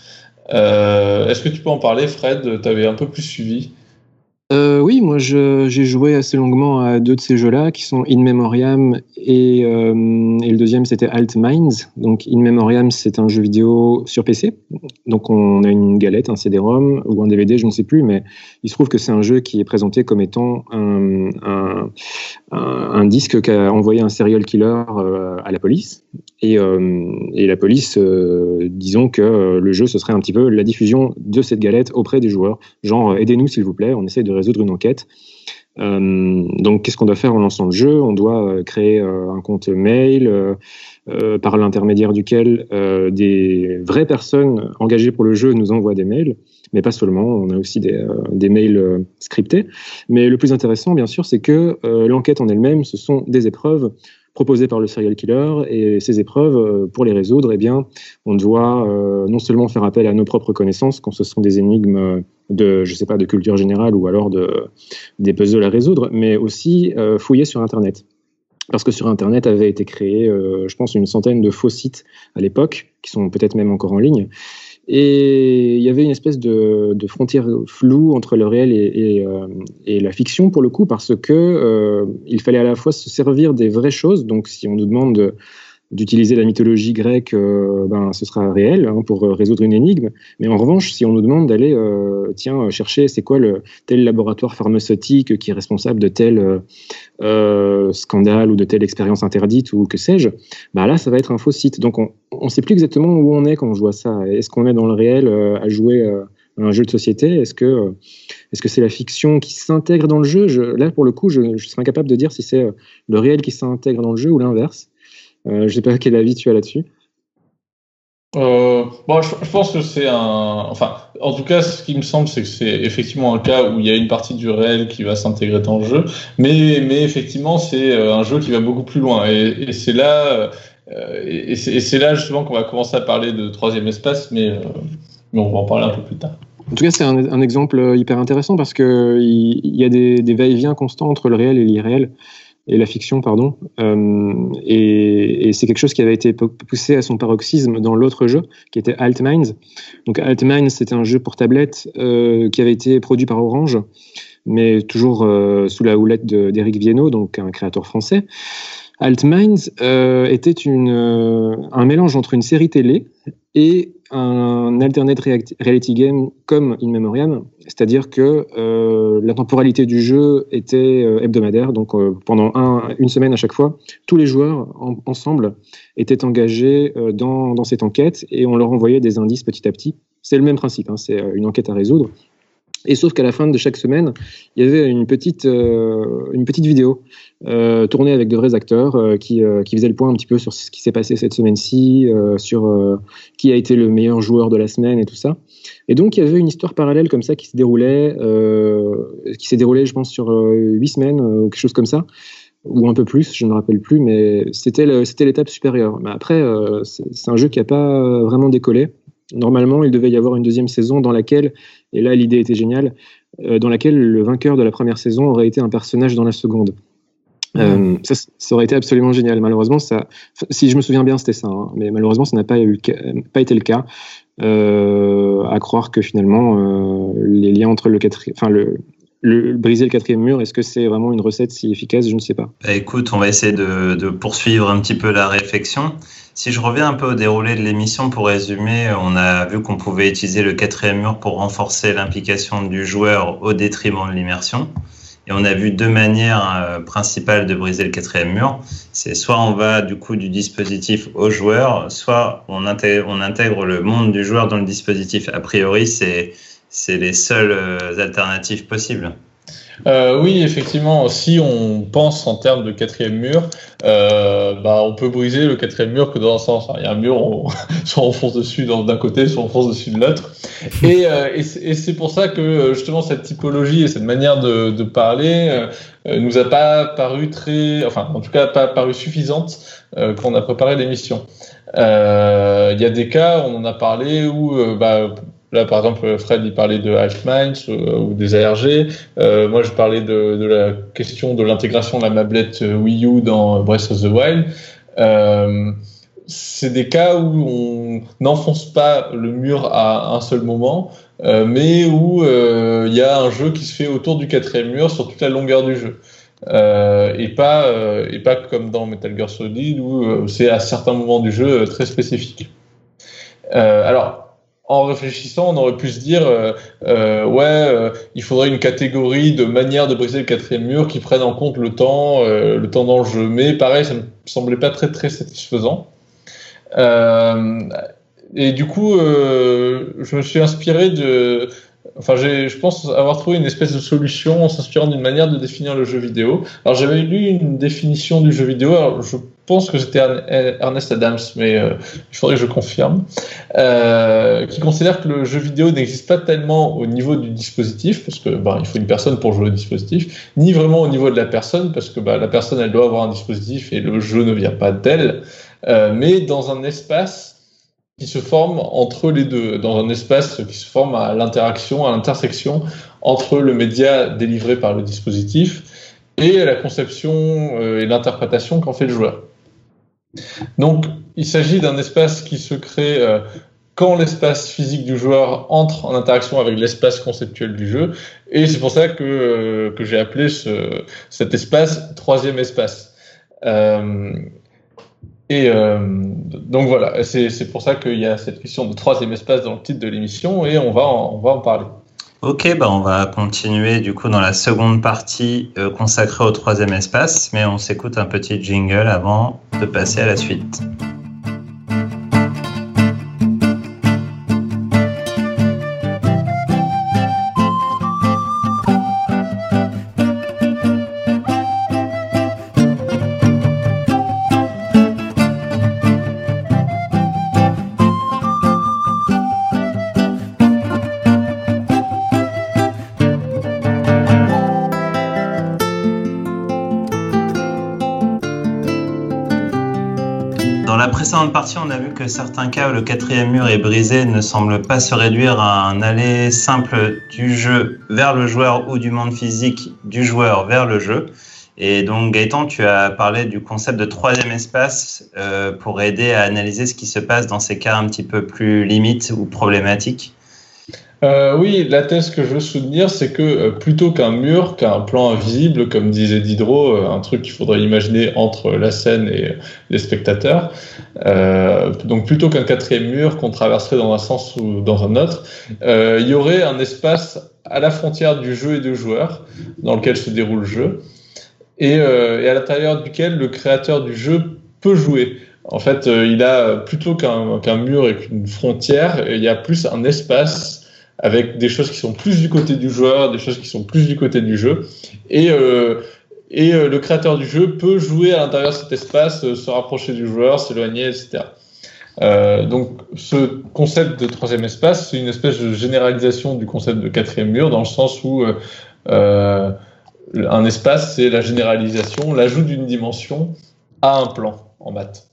Euh, est-ce que tu peux en parler, Fred? Tu avais un peu plus suivi euh, oui, moi j'ai joué assez longuement à deux de ces jeux-là, qui sont In Memoriam et, euh, le deuxième c'était Alt Minds. Donc In Memoriam c'est un jeu vidéo sur PC, donc on a une galette, un CD-ROM ou un DVD, je ne sais plus, mais il se trouve que c'est un jeu qui est présenté comme étant un, disque qu'a envoyé un serial killer euh, à la police. Et, et la police, disons que le jeu ce serait un petit peu la diffusion de cette galette auprès des joueurs, genre aidez-nous s'il vous plaît, on essaie de résoudre une enquête. Euh, donc, qu'est-ce qu'on doit faire en lançant le jeu? On doit euh, créer euh, un compte mail par l'intermédiaire duquel des vraies personnes engagées pour le jeu nous envoient des mails, mais pas seulement. On a aussi des, mails scriptés. Mais le plus intéressant, bien sûr, c'est que l'enquête en elle-même, ce sont des épreuves proposées par le serial killer. Et ces épreuves, pour les résoudre, eh bien, on doit non seulement faire appel à nos propres connaissances quand ce sont des énigmes de, je sais pas, de culture générale ou alors de, des puzzles à résoudre, mais aussi euh, fouiller sur Internet. Parce que sur Internet avait été créé, je pense, une centaine de faux sites à l'époque, qui sont peut-être même encore en ligne, et il y avait une espèce de, frontière floue entre le réel euh, et, la fiction, pour le coup, parce que euh, il fallait à la fois se servir des vraies choses. Donc, si on nous demande de, d'utiliser la mythologie grecque, euh, ben, ce sera réel hein, pour euh, résoudre une énigme. Mais en revanche, si on nous demande d'aller, euh, tiens, chercher c'est quoi le tel laboratoire pharmaceutique qui est responsable de tel scandale ou de telle expérience interdite ou que sais-je, ben là, ça va être un faux site. Donc, on ne sait plus exactement où on est quand on voit ça. Est-ce qu'on est dans le réel à jouer un jeu de société? Est-ce que est-ce c'est la fiction qui s'intègre dans le jeu? Je, Là, pour le coup, je serais incapable de dire si c'est le réel qui s'intègre dans le jeu ou l'inverse. Euh, je ne sais pas quel avis tu as là-dessus. Euh, bon, je, pense que c'est un. Enfin, en tout cas, ce qui me semble, c'est que c'est effectivement un cas où il y a une partie du réel qui va s'intégrer dans le jeu, mais, mais effectivement, c'est euh, un jeu qui va beaucoup plus loin. Et, c'est là, et c'est là justement qu'on va commencer à parler de troisième espace, mais, mais on va en parler un peu plus tard. En tout cas, c'est un, exemple hyper intéressant parce qu'il il y a des, des va-et-vient constants entre le réel et l'irréel et la fiction, pardon. Euh, et, c'est quelque chose qui avait été poussé à son paroxysme dans l'autre jeu, qui était Altminds. Donc Altminds, c'était un jeu pour tablette euh, qui avait été produit par Orange, mais toujours euh, sous la houlette d'Éric Viennot, donc un créateur français. Altminds était une, un mélange entre une série télé et un alternate reality game comme In Memoriam, c'est-à-dire que euh, la temporalité du jeu était hebdomadaire, donc pendant un, une semaine à chaque fois, tous les joueurs ensemble étaient engagés dans, dans, cette enquête et on leur envoyait des indices petit à petit. C'est le même principe, hein, c'est une enquête à résoudre. Et sauf qu'à la fin de chaque semaine, il y avait une petite, euh, une petite vidéo euh, tournée avec de vrais acteurs euh, qui, euh, qui faisaient le point un petit peu sur ce qui s'est passé cette semaine-ci, euh, sur euh, qui a été le meilleur joueur de la semaine et tout ça. Et donc il y avait une histoire parallèle comme ça qui se déroulait, qui s'est déroulée, je pense, sur huit semaines ou quelque chose comme ça, ou un peu plus, je ne me rappelle plus, mais c'était l'étape supérieure. Mais après, c'est un jeu qui n'a pas vraiment décollé. Normalement, il devait y avoir une deuxième saison dans laquelle, et là l'idée était géniale, euh, dans laquelle le vainqueur de la première saison aurait été un personnage dans la seconde. Euh, ça, ça, aurait été absolument génial. Malheureusement, ça, si je me souviens bien, c'était ça. Hein, mais malheureusement, ça n'a pas, pas été le cas. Euh, à croire que finalement, les liens entre le enfin le, le, briser le quatrième mur, est-ce que c'est vraiment une recette si efficace? Je ne sais pas. Bah, écoute, on va essayer de, poursuivre un petit peu la réflexion. Si je reviens un peu au déroulé de l'émission pour résumer, on a vu qu'on pouvait utiliser le quatrième mur pour renforcer l'implication du joueur au détriment de l'immersion. Et on a vu deux manières euh, principales de briser le quatrième mur. C'est soit on va du coup du dispositif au joueur, soit on intègre, on intègre le monde du joueur dans le dispositif. A priori, c'est c'est les seules euh, alternatives possibles. Euh, oui, effectivement, si on pense en termes de quatrième mur, euh, bah, on peut briser le quatrième mur que dans un sens. Il y a un mur, on, soit on fonce dessus d'un côté, soit on fonce dessus de l'autre. Et, euh, et c'est pour ça que justement cette typologie et cette manière de, de parler euh, nous a pas paru très, enfin en tout cas pas paru suffisante euh, quand on a préparé l'émission. Il y a des cas, on en a parlé où bah, Là, par exemple, Fred, il parlait de Half-Minds euh, ou, des ARG. Euh, moi, je parlais de, la question de l'intégration de la mablette Wii U dans Breath of the Wild. Euh, c'est des cas où on n'enfonce pas le mur à un seul moment, euh, mais où euh, il y a un jeu qui se fait autour du quatrième mur sur toute la longueur du jeu. et pas et pas comme dans Metal Gear Solid où c'est à certains moments du jeu très spécifique. alors en réfléchissant, on aurait pu se dire, euh, euh, ouais, euh, il faudrait une catégorie de manière de briser le quatrième mur qui prenne en compte le temps, le temps dans le jeu. Mais pareil, ça me semblait pas très très satisfaisant. Et du coup, je me suis inspiré de, Enfin, je pense avoir trouvé une espèce de solution en s'inspirant d'une manière de définir le jeu vidéo. Alors, j'avais lu une définition du jeu vidéo. Alors, je pense que c'était Ernest Adams, mais euh, il faudrait que je confirme, euh, qui considère que le jeu vidéo n'existe pas tellement au niveau du dispositif, parce que bah, il faut une personne pour jouer au dispositif, ni vraiment au niveau de la personne, parce que bah, la personne elle doit avoir un dispositif et le jeu ne vient pas d'elle, euh, mais dans un espace qui se forme entre les deux, dans un espace qui se forme à l'interaction, à l'intersection entre le média délivré par le dispositif et la conception euh, et l'interprétation qu'en fait le joueur. Donc, il s'agit d'un espace qui se crée euh, quand l'espace physique du joueur entre en interaction avec l'espace conceptuel du jeu, et c'est pour ça que, euh, que j'ai appelé ce, cet espace troisième espace. Euh, et donc voilà, c'est pour ça qu'il y a cette question de troisième espace dans le titre de l'émission et on va on va en parler. Ok, bah on va continuer du coup dans la seconde partie euh, consacrée au troisième espace, mais on s'écoute un petit jingle avant de passer à la suite. Précédente partie, on a vu que certains cas où le quatrième mur est brisé ne semblent pas se réduire à un aller simple du jeu vers le joueur ou du monde physique du joueur vers le jeu. Et donc Gaëtan, tu as parlé du concept de troisième espace euh, pour aider à analyser ce qui se passe dans ces cas un petit peu plus limites ou problématiques. Euh, oui, la thèse que je veux soutenir, c'est que euh, plutôt qu'un mur, qu'un plan invisible, comme disait Diderot, euh, un truc qu'il faudrait imaginer entre la scène et les spectateurs, donc plutôt qu'un quatrième mur qu'on traverserait dans un sens ou dans un autre, il y aurait un espace à la frontière du jeu et du joueur, dans lequel se déroule le jeu, et, et à l'intérieur duquel le créateur du jeu peut jouer. En fait, il a plutôt qu'un mur et qu'une frontière, il y a plus un espace avec des choses qui sont plus du côté du joueur, des choses qui sont plus du côté du jeu. Et, euh, et euh, le créateur du jeu peut jouer à l'intérieur de cet espace, euh, se rapprocher du joueur, s'éloigner, etc. Euh, donc ce concept de troisième espace, c'est une espèce de généralisation du concept de quatrième mur, dans le sens où euh, un espace, c'est la généralisation, l'ajout d'une dimension à un plan en maths.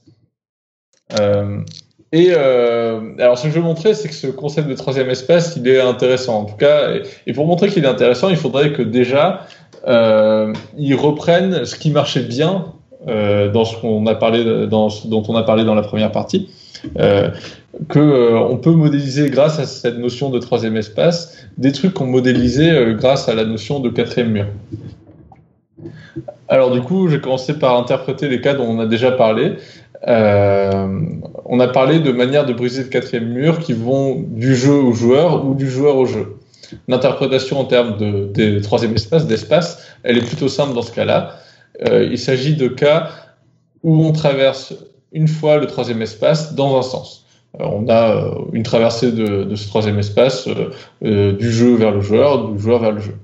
Et euh, alors, ce que je veux montrer, c'est que ce concept de troisième espace, il est intéressant. En tout cas, et, pour montrer qu'il est intéressant, il faudrait que déjà, euh, ils reprennent ce qui marchait bien euh, dans ce qu'on a parlé, dans ce dont on a parlé dans la première partie, euh, que euh, on peut modéliser grâce à cette notion de troisième espace des trucs qu'on modélisait grâce à la notion de quatrième mur. Alors du coup, j'ai commencé par interpréter les cas dont on a déjà parlé. Euh, on a parlé de manières de briser le quatrième mur qui vont du jeu au joueur ou du joueur au jeu. L'interprétation en termes de, troisième espace, d'espace, elle est plutôt simple dans ce cas-là. Euh, il s'agit de cas où on traverse une fois le troisième espace dans un sens. Euh, on a une traversée de, ce troisième espace du jeu vers le joueur, du joueur vers le jeu.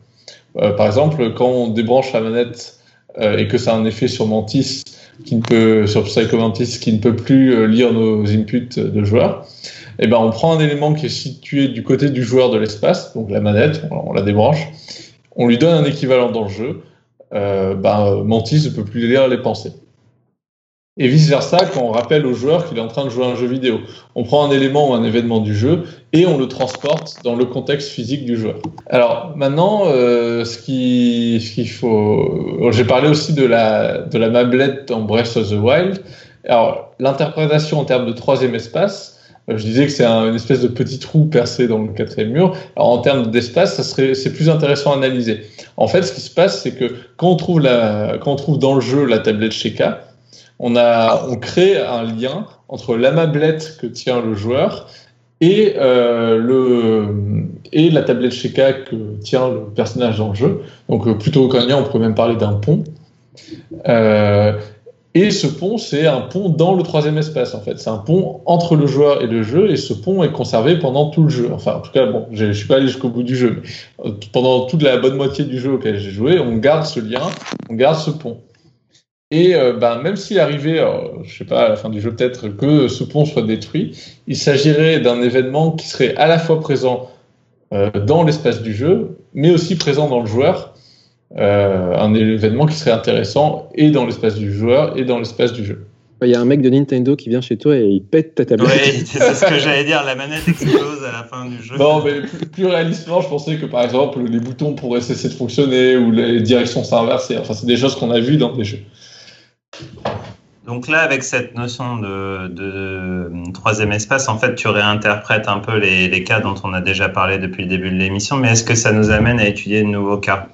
par exemple, quand on débranche la manette et que ça a un effet sur Mantis qui ne peut, sur Psychomantis, qui ne peut plus euh, lire nos inputs de joueurs, eh ben on prend un élément qui est situé du côté du joueur de l'espace, donc la manette, on, la débranche, on lui donne un équivalent dans le jeu, euh, ben, Mantis ne peut plus lire les pensées. Et vice-versa, quand on rappelle au joueur qu'il est en train de jouer à un jeu vidéo, on prend un élément ou un événement du jeu et on le transporte dans le contexte physique du joueur. Alors maintenant, euh, ce qu'il ce faut... J'ai parlé aussi de la, de la mablette en Breath of the Wild. Alors, l'interprétation en termes de troisième espace, euh, je disais que c'est un, une espèce de petit trou percé dans le quatrième mur. Alors, en termes d'espace, ça serait, c'est plus intéressant à analyser. En fait, ce qui se passe, c'est que quand on trouve la, quand on trouve dans le jeu la tablette Sheka, on, a, on crée un lien entre la mablette que tient le joueur et, euh, le, et la tablette Sheka que tient le personnage dans le jeu. Donc euh, plutôt qu'un lien, on pourrait même parler d'un pont. Euh, et ce pont, c'est un pont dans le troisième espace, en fait. C'est un pont entre le joueur et le jeu, et ce pont est conservé pendant tout le jeu. Enfin, en tout cas, bon, je suis pas allé jusqu'au bout du jeu, mais pendant toute la bonne moitié du jeu auquel j'ai joué, on garde ce lien, on garde ce pont. Et euh, ben, même s'il arrivait, euh, je sais pas, à la fin du jeu peut-être, que ce pont soit détruit, il s'agirait d'un événement qui serait à la fois présent euh, dans l'espace du jeu, mais aussi présent dans le joueur. un événement qui serait intéressant et dans l'espace du joueur et dans l'espace du jeu. Il y a un mec de Nintendo qui vient chez toi et il pète ta tablette. Oui, c'est ce que j'allais dire, la manette explose à la fin du jeu. Non, mais plus, réalistement, je pensais que par exemple, les boutons pourraient cesser de fonctionner ou les directions s'inverser. Enfin, c'est des choses qu'on a vues dans des jeux. Donc là, avec cette notion de, troisième espace, en fait, tu réinterprètes un peu les, cas dont on a déjà parlé depuis le début de l'émission, mais est-ce que ça nous amène à étudier de nouveaux cas?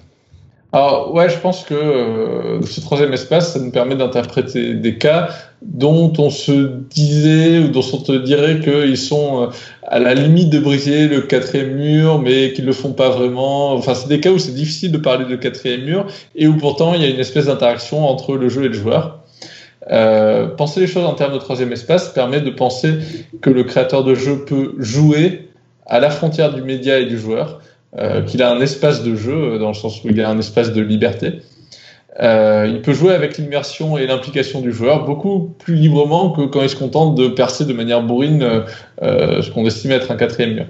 Alors ouais, je pense que euh, ce troisième espace, ça nous permet d'interpréter des cas dont on se disait ou dont on te dirait qu'ils sont euh, à la limite de briser le quatrième mur, mais qu'ils le font pas vraiment. Enfin, c'est des cas où c'est difficile de parler de quatrième mur et où pourtant il y a une espèce d'interaction entre le jeu et le joueur. Euh, penser les choses en termes de troisième espace permet de penser que le créateur de jeu peut jouer à la frontière du média et du joueur euh, qu'il a un espace de jeu, euh, dans le sens où il a un espace de liberté. Euh, il peut jouer avec l'immersion et l'implication du joueur beaucoup plus librement que quand il se contente de percer de manière bourrine euh, ce qu'on estime être un quatrième mur.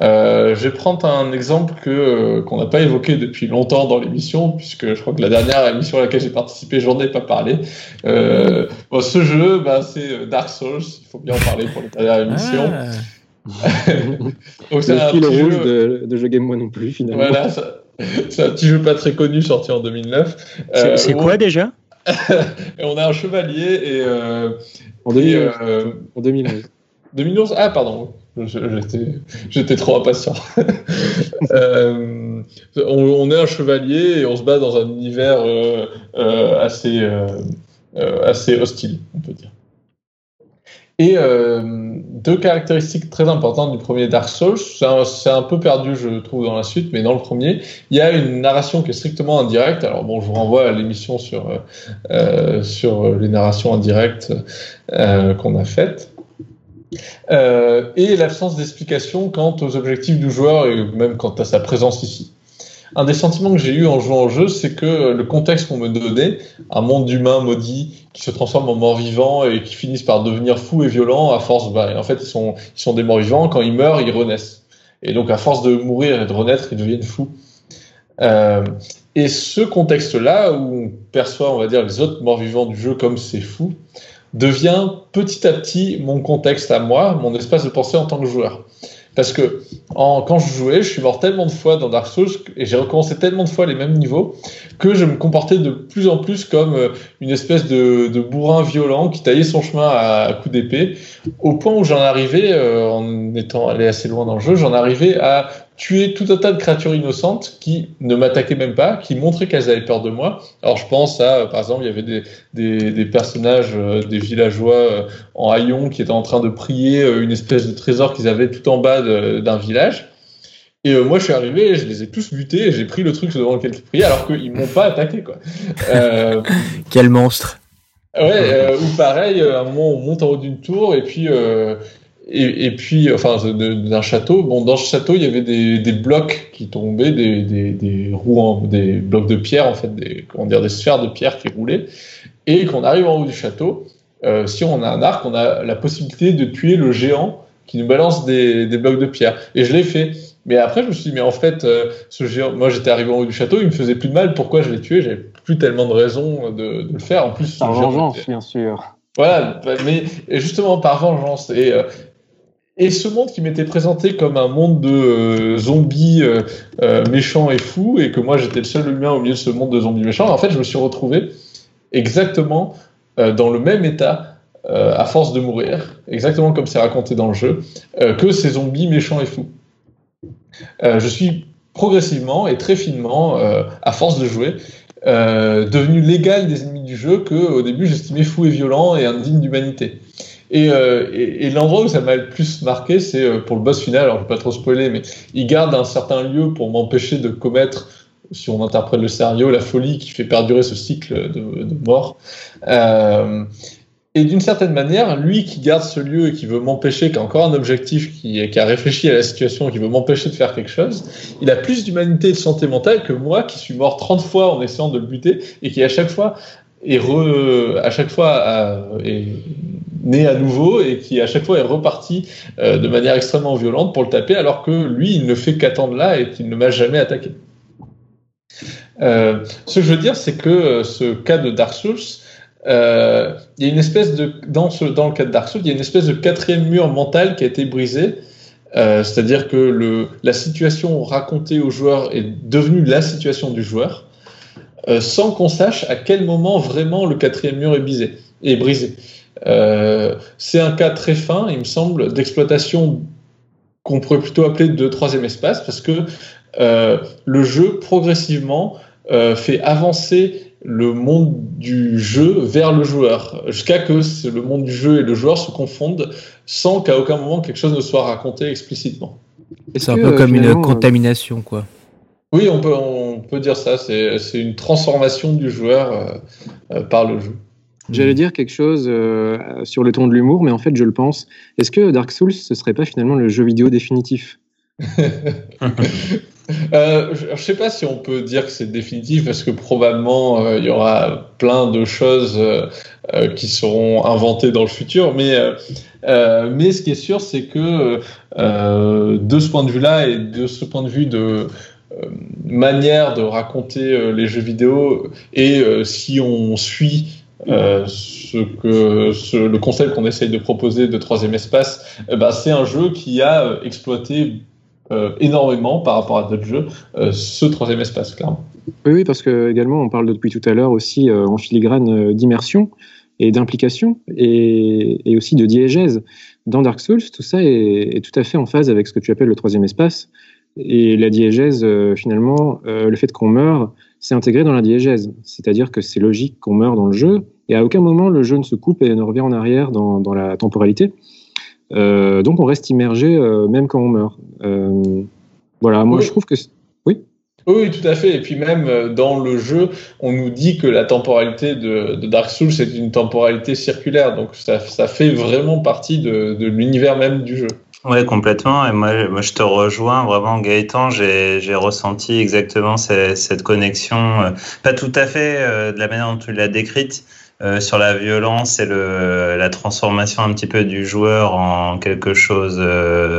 Euh, je vais prendre un exemple que qu'on n'a pas évoqué depuis longtemps dans l'émission, puisque je crois que la dernière émission à laquelle j'ai participé, j'en ai pas parlé. Euh, bon, ce jeu, bah, c'est Dark Souls. Il faut bien en parler pour la dernière émission. Ah. Donc c'est un petit jeu de, de jeu Game Moi non plus finalement. Voilà, c'est un petit jeu pas très connu sorti en 2009. C'est euh, quoi déjà? Et On a un chevalier et euh, en 2011. Euh, en 2011. 2011 Ah pardon. J'étais trop impatient. euh, on, est un chevalier et on se bat dans un univers euh, euh, assez, assez hostile, on peut dire. Et deux caractéristiques très importantes du premier Dark Souls, c'est un, peu perdu, je trouve, dans la suite, mais dans le premier, il y a une narration qui est strictement indirecte. Alors bon, je vous renvoie à l'émission sur, sur les narrations indirectes qu'on a faites. Euh, et l'absence d'explication quant aux objectifs du joueur et même quant à sa présence ici. Un des sentiments que j'ai eu en jouant au jeu, c'est que le contexte qu'on me donnait, un monde d'humains maudits qui se transforment en morts-vivants et qui finissent par devenir fous et violents à force, bah, en fait, ils sont, des morts-vivants, quand ils meurent, ils renaissent. Et donc, à force de mourir et de renaître, ils deviennent fous. Euh, et ce contexte-là, où on perçoit, on va dire, les autres morts-vivants du jeu comme ces fous, devient petit à petit mon contexte à moi, mon espace de pensée en tant que joueur. Parce que quand je jouais, je suis mort tellement de fois dans Dark Souls et j'ai recommencé tellement de fois les mêmes niveaux que je me comportais de plus en plus comme euh, une espèce de, de bourrin violent qui taillait son chemin à, coups d'épée, au point où j'en arrivais, euh, en étant allé assez loin dans le jeu, j'en arrivais à tuer tout un tas de créatures innocentes qui ne m'attaquaient même pas, qui montraient qu'elles avaient peur de moi. Alors je pense à, par exemple, il y avait des, des, des personnages, euh, des villageois euh, en haillons qui étaient en train de prier euh, une espèce de trésor qu'ils avaient tout en bas d'un village. Et moi, je suis arrivé, je les ai tous butés, j'ai pris le truc devant lequel ils priaient, alors qu'ils m'ont pas attaqué, quoi. Quel monstre Ouais, ou pareil, à un moment, on monte en haut d'une tour, et puis et, et, puis, enfin, d'un château. Bon, dans ce château, il y avait des, des blocs qui tombaient, des, des, des roues, des blocs de pierre, en fait, des, comment dire, des sphères de pierre qui roulaient. Et qu'on arrive en haut du château, euh, si on a un arc, on a la possibilité de tuer le géant qui nous balance des, des blocs de pierre. Et je l'ai fait. Mais après, je me suis dit, mais en fait, euh, ce géant, moi j'étais arrivé en haut du château, il me faisait plus de mal, pourquoi je l'ai tué? J'avais plus tellement de raisons de, de le faire. En plus, par vengeance, bien sûr. Voilà, mais justement par vengeance. Et, euh, et ce monde qui m'était présenté comme un monde de euh, zombies euh, euh, méchants et fous, et que moi j'étais le seul humain au milieu de ce monde de zombies méchants, en fait je me suis retrouvé exactement dans le même état, à force de mourir, exactement comme c'est raconté dans le jeu, que ces zombies méchants et fous. je suis progressivement et très finement, à force de jouer, devenu l'égal des ennemis du jeu que au début j'estimais fou et violent et indigne d'humanité. Euh, et, l'endroit où ça m'a le plus marqué, c'est euh, pour le boss final. Alors, je vais pas trop spoiler, mais il garde un certain lieu pour m'empêcher de commettre, si on interprète le scénario, la folie qui fait perdurer ce cycle de, mort. Euh, et d'une certaine manière, lui qui garde ce lieu et qui veut m'empêcher, qui a encore un objectif, qui, qui a réfléchi à la situation, qui veut m'empêcher de faire quelque chose, il a plus d'humanité et de santé mentale que moi qui suis mort 30 fois en essayant de le buter et qui à chaque fois est re, à chaque fois est né à nouveau et qui à chaque fois est reparti euh, de manière extrêmement violente pour le taper alors que lui il ne fait qu'attendre là et qu'il ne m'a jamais attaqué. Euh, ce que je veux dire c'est que euh, ce cas de Dark Souls euh, il y a une espèce de dans ce dans le cas de Dark Souls il y a une espèce de quatrième mur mental qui a été brisé c'est-à-dire que le, la situation racontée au joueur est devenue la situation du joueur euh, sans qu'on sache à quel moment vraiment le quatrième mur est brisé. Euh, c'est un cas très fin, il me semble, d'exploitation qu'on pourrait plutôt appeler de troisième espace, parce que euh, le jeu progressivement euh, fait avancer le monde du jeu vers le joueur, jusqu'à que le monde du jeu et le joueur se confondent sans qu'à aucun moment quelque chose ne soit raconté explicitement. C'est un peu comme une contamination, quoi. Oui, on peut, on peut dire ça. C'est une transformation du joueur euh, euh, par le jeu. J'allais dire quelque chose euh, sur le ton de l'humour, mais en fait, je le pense. Est-ce que Dark Souls, ce serait pas finalement le jeu vidéo définitif? Euh, je ne sais pas si on peut dire que c'est définitif parce que probablement il y aura plein de choses qui seront inventées dans le futur, mais mais ce qui est sûr c'est que de ce point de vue-là et de ce point de vue de euh, manière de raconter euh, les jeux vidéo et euh, si on suit ce que le concept qu'on essaye de proposer de troisième espace, bah, c'est un jeu qui a exploité énormément par rapport à d'autres jeux ce troisième espace, clairement. Oui, parce que également on parle depuis tout à l'heure aussi en filigrane d'immersion et d'implication et, aussi de diégèse. dans Dark Souls, tout ça est, tout à fait en phase avec ce que tu appelles le troisième espace. Et la diégèse, euh, finalement, euh, le fait qu'on meure, c'est intégré dans la diégèse. C'est-à-dire que c'est logique qu'on meure dans le jeu, et à aucun moment le jeu ne se coupe et ne revient en arrière dans, dans la temporalité. Euh, donc on reste immergé même quand on meurt. voilà, moi je trouve que oui, tout à fait. Et puis même euh, dans le jeu, on nous dit que la temporalité de, Dark Souls c'est une temporalité circulaire. Donc ça, fait vraiment partie de, l'univers même du jeu. Oui, complètement. Et moi, moi, je te rejoins vraiment, Gaëtan. J'ai ressenti exactement cette, connexion, euh, pas tout à fait euh, de la manière dont tu l'as décrite, sur la violence et le, la transformation un petit peu du joueur en quelque chose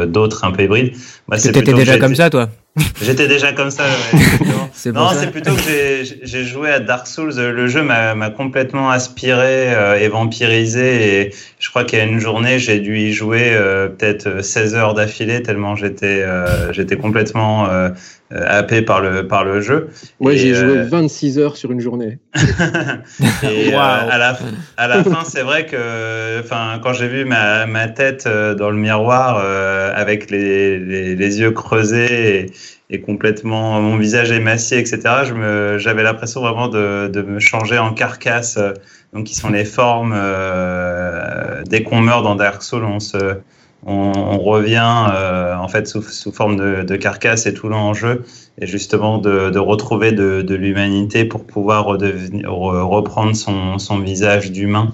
d'autre, un peu hybride. Moi, T'étais déjà comme ça, toi? J'étais déjà comme ça. Ouais, non, c'est plutôt que j'ai joué à Dark Souls. Le jeu m'a complètement aspiré euh, et vampirisé. Et je crois qu'il y a une journée, j'ai dû y jouer euh, peut-être 16 heures d'affilée, tellement j'étais euh, j'étais complètement happé par le, par le jeu. Moi, j'ai joué 26 heures sur une journée. et à, la, à la fin, c'est vrai que quand j'ai vu ma, ma tête dans le miroir avec les, les, les, yeux creusés et, et complètement mon visage émacié, etc. Je me, j'avais l'impression vraiment de, de, me changer en carcasse, donc qui sont les formes. Euh, dès qu'on meurt dans Dark Souls, on se, on, on revient euh, en fait sous, sous forme de, de, carcasse et tout l'enjeu et justement de, de retrouver de, de l'humanité pour pouvoir redevenir, reprendre son, son visage d'humain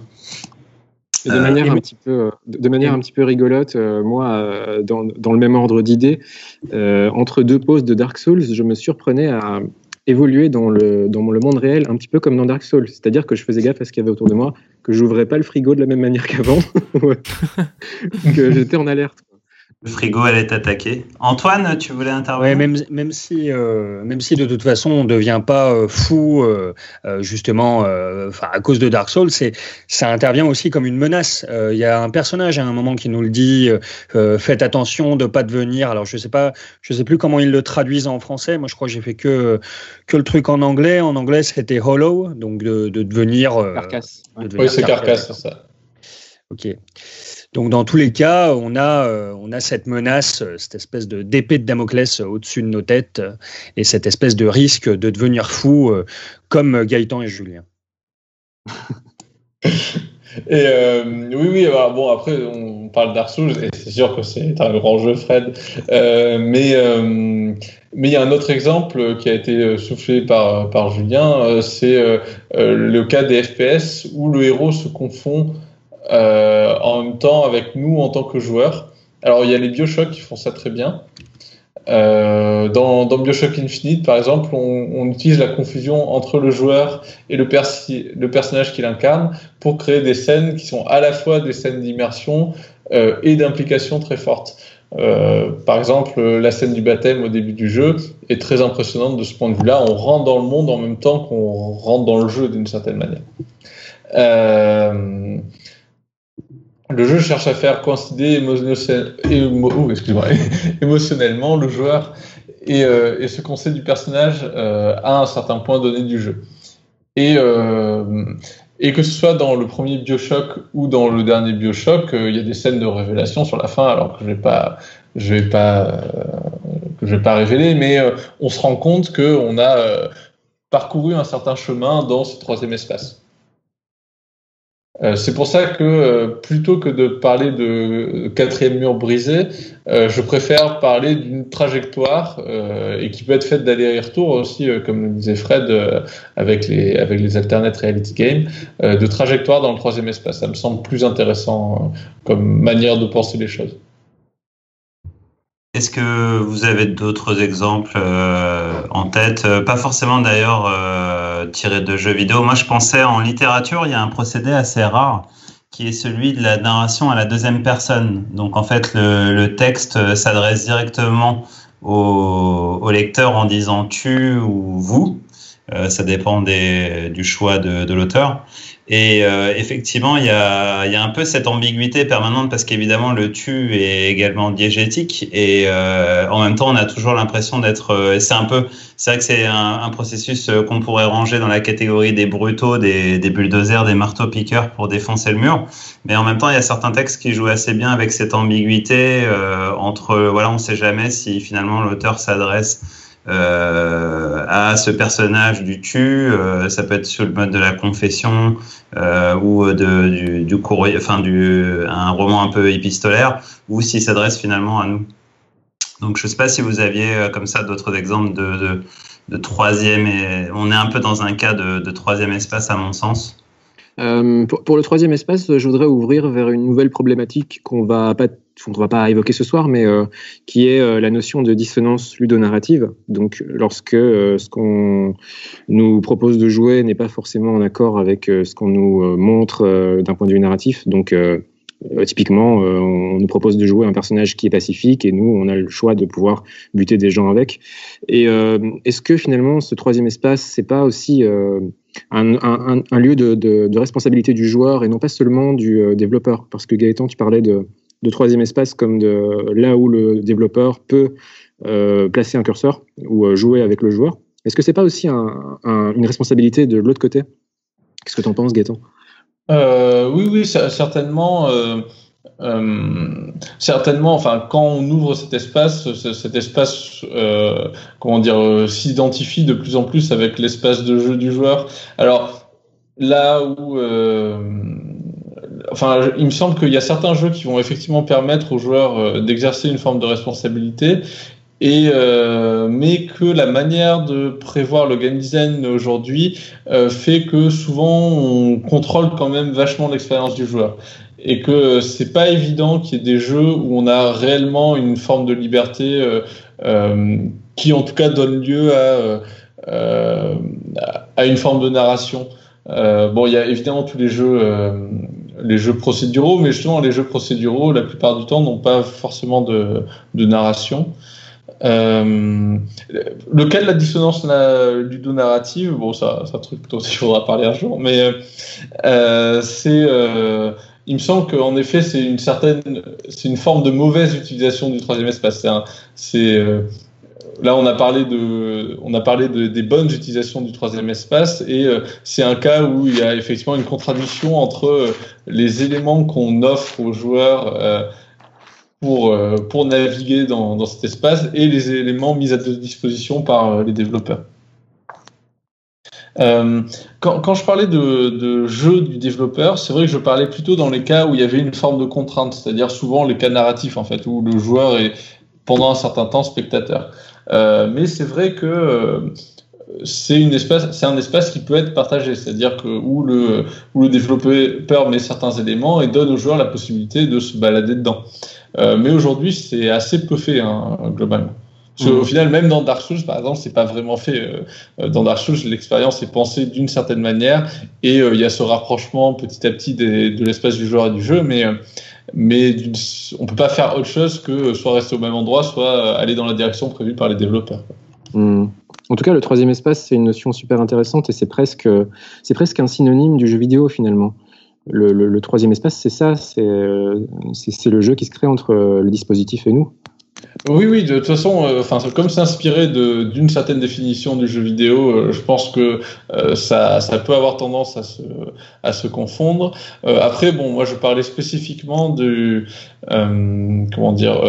de euh, manière, un petit peu, de manière un petit peu rigolote, euh, moi, euh, dans, dans, le même ordre d'idées, entre deux pauses de Dark Souls, je me surprenais à évoluer dans le, dans le monde réel un petit peu comme dans Dark Souls. C'est-à-dire que je faisais gaffe à ce qu'il y avait autour de moi, que j'ouvrais pas le frigo de la même manière qu'avant, que j'étais en alerte. Le frigo allait attaquer. Antoine, tu voulais intervenir? Même, même, si, euh, même si de toute façon on ne devient pas euh, fou, euh, justement, à cause de Dark Souls, ça intervient aussi comme une menace. Il y a un personnage à un moment qui nous le dit faites attention de ne pas devenir. Alors je sais pas, je sais plus comment ils le traduisent en français. Moi, je crois que j'ai fait que, que le truc en anglais. En anglais, c'était hollow, donc de, de devenir. carcasse. oui, c'est carcasse, c'est ça. Ok. Donc dans tous les cas, on a, euh, cette menace, cette espèce d'épée de Damoclès au-dessus de nos têtes et cette espèce de risque de devenir fou euh, comme Gaëtan et Julien. et euh, oui, oui, alors bon, après on parle Dark Souls et c'est sûr que c'est un grand jeu, Fred. mais mais il y a un autre exemple qui a été soufflé par, par Julien, c'est le cas des FPS où le héros se confond euh, en même temps avec nous en tant que joueurs. Alors il y a les Bioshock qui font ça très bien. Euh, dans, Bioshock Infinite, par exemple, on, utilise la confusion entre le joueur et le, persi le personnage qu'il incarne pour créer des scènes qui sont à la fois des scènes d'immersion euh, et d'implication très fortes. Par exemple, la scène du baptême au début du jeu est très impressionnante de ce point de vue-là. On rentre dans le monde en même temps qu'on rentre dans le jeu d'une certaine manière. Le jeu cherche à faire coïncider émotionnellement le joueur et, euh, et, ce qu'on sait du personnage euh, à un certain point donné du jeu. Et, euh, et que ce soit dans le premier Bioshock ou dans le dernier Bioshock, il y a des scènes de révélation sur la fin, alors que je vais pas, je vais pas, que je vais pas révéler, mais on se rend compte que on a parcouru un certain chemin dans ce troisième espace. Euh, c'est pour ça que euh, plutôt que de parler de quatrième mur brisé, euh, je préfère parler d'une trajectoire et qui peut être faite d'aller-retour aussi, comme le disait Fred avec les avec les alternate reality games, de trajectoire dans le troisième espace. Ça me semble plus intéressant comme manière de penser les choses. Est-ce que vous avez d'autres exemples en tête? Pas forcément d'ailleurs euh, tirés de jeux vidéo. Moi, je pensais en littérature, il y a un procédé assez rare qui est celui de la narration à la deuxième personne. Donc en fait, le, texte s'adresse directement au, lecteur en disant tu ou vous. ça dépend du choix de l'auteur. Et euh, effectivement, il y a, y a, un peu cette ambiguïté permanente parce qu'évidemment, le tu est également diégétique et euh, en même temps, on a toujours l'impression d'être. Euh, c'est un peu, c'est vrai que c'est un, un, processus euh, qu'on pourrait ranger dans la catégorie des brutaux, des, des bulldozers, des marteaux-piqueurs pour défoncer le mur. Mais en même temps, il y a certains textes qui jouent assez bien avec cette ambiguïté euh, entre, voilà, on ne sait jamais si finalement l'auteur s'adresse euh, à ce personnage du tu. Euh, ça peut être sur le mode de la confession euh, ou de, du, courrier, enfin du un roman un peu épistolaire, ou s'il s'adresse finalement à nous. Donc je ne sais pas si vous aviez comme ça d'autres exemples de, de, troisième. On est un peu dans un cas de, de troisième espace à mon sens. Pour, pour, le troisième espace, je voudrais ouvrir vers une nouvelle problématique qu'on va pas on ne va pas évoquer ce soir, mais euh, qui est euh, la notion de dissonance ludonarrative. Donc, lorsque euh, ce qu'on nous propose de jouer n'est pas forcément en accord avec ce qu'on nous montre d'un point de vue narratif, donc typiquement, on nous propose de jouer un personnage qui est pacifique et nous, on a le choix de pouvoir buter des gens avec. Et est-ce que finalement, ce troisième espace, c'est pas aussi un, lieu de, responsabilité du joueur et non pas seulement du développeur? Parce que Gaëtan, tu parlais de de troisième espace comme de là où le développeur peut euh, placer un curseur ou euh, jouer avec le joueur. Est-ce que c'est pas aussi un, un, une responsabilité de l'autre côté? Qu'est-ce que tu en penses, Gaëtan? Euh, Oui, oui, certainement. Certainement, enfin, quand on ouvre cet espace, cet espace, comment dire, s'identifie de plus en plus avec l'espace de jeu du joueur. Alors là où enfin, il me semble qu'il y a certains jeux qui vont effectivement permettre aux joueurs euh, d'exercer une forme de responsabilité, et euh, mais que la manière de prévoir le game design aujourd'hui euh, fait que souvent on contrôle quand même vachement l'expérience du joueur et que c'est pas évident qu'il y ait des jeux où on a réellement une forme de liberté euh, euh qui en tout cas donne lieu à, euh, à une forme de narration. bon, il y a évidemment tous les jeux les jeux procéduraux, mais justement les jeux procéduraux, la plupart du temps, n'ont pas forcément de, de narration. Euh, le cas de la dissonance ludonarrative, bon, ça, c'est un truc dont il faudra parler un jour, mais euh, c'est, euh, il me semble qu'en effet, c'est une certaine, c'est une forme de mauvaise utilisation du troisième espace. C'est, c'est euh, là, on a parlé de, on a parlé de, des bonnes utilisations du troisième espace, et euh, c'est un cas où il y a effectivement une contradiction entre euh, les éléments qu'on offre aux joueurs euh, pour pour naviguer dans, dans, cet espace et les éléments mis à disposition par les développeurs. Quand, quand, je parlais de, de jeu du développeur, c'est vrai que je parlais plutôt dans les cas où il y avait une forme de contrainte, c'est-à-dire souvent les cas narratifs en fait, où le joueur est pendant un certain temps spectateur. Euh, mais c'est vrai que euh, c'est une espace, c'est un espace qui peut être partagé, c'est-à-dire que où le où le développeur met certains éléments et donne aux joueurs la possibilité de se balader dedans. Euh, mais aujourd'hui, c'est assez peu fait hein, globalement. Parce mmh. Au final, même dans Dark Souls, par exemple, c'est pas vraiment fait. Dans Dark Souls, l'expérience est pensée d'une certaine manière et euh, il y a ce rapprochement petit à petit des, de l'espace du joueur et du jeu, mais mais on peut pas faire autre chose que soit rester au même endroit, soit aller dans la direction prévue par les développeurs. Mmh. En tout cas, le troisième espace, c'est une notion super intéressante et c'est presque, presque un synonyme du jeu vidéo finalement. Le, troisième espace, c'est ça, c'est le jeu qui se crée entre le dispositif et nous. Oui, oui, de toute façon, euh, enfin, comme s'inspirer d'une certaine définition du jeu vidéo, euh, je pense que euh, ça, ça peut avoir tendance à se, à se confondre. Après, bon, moi, je parlais spécifiquement du, comment dire,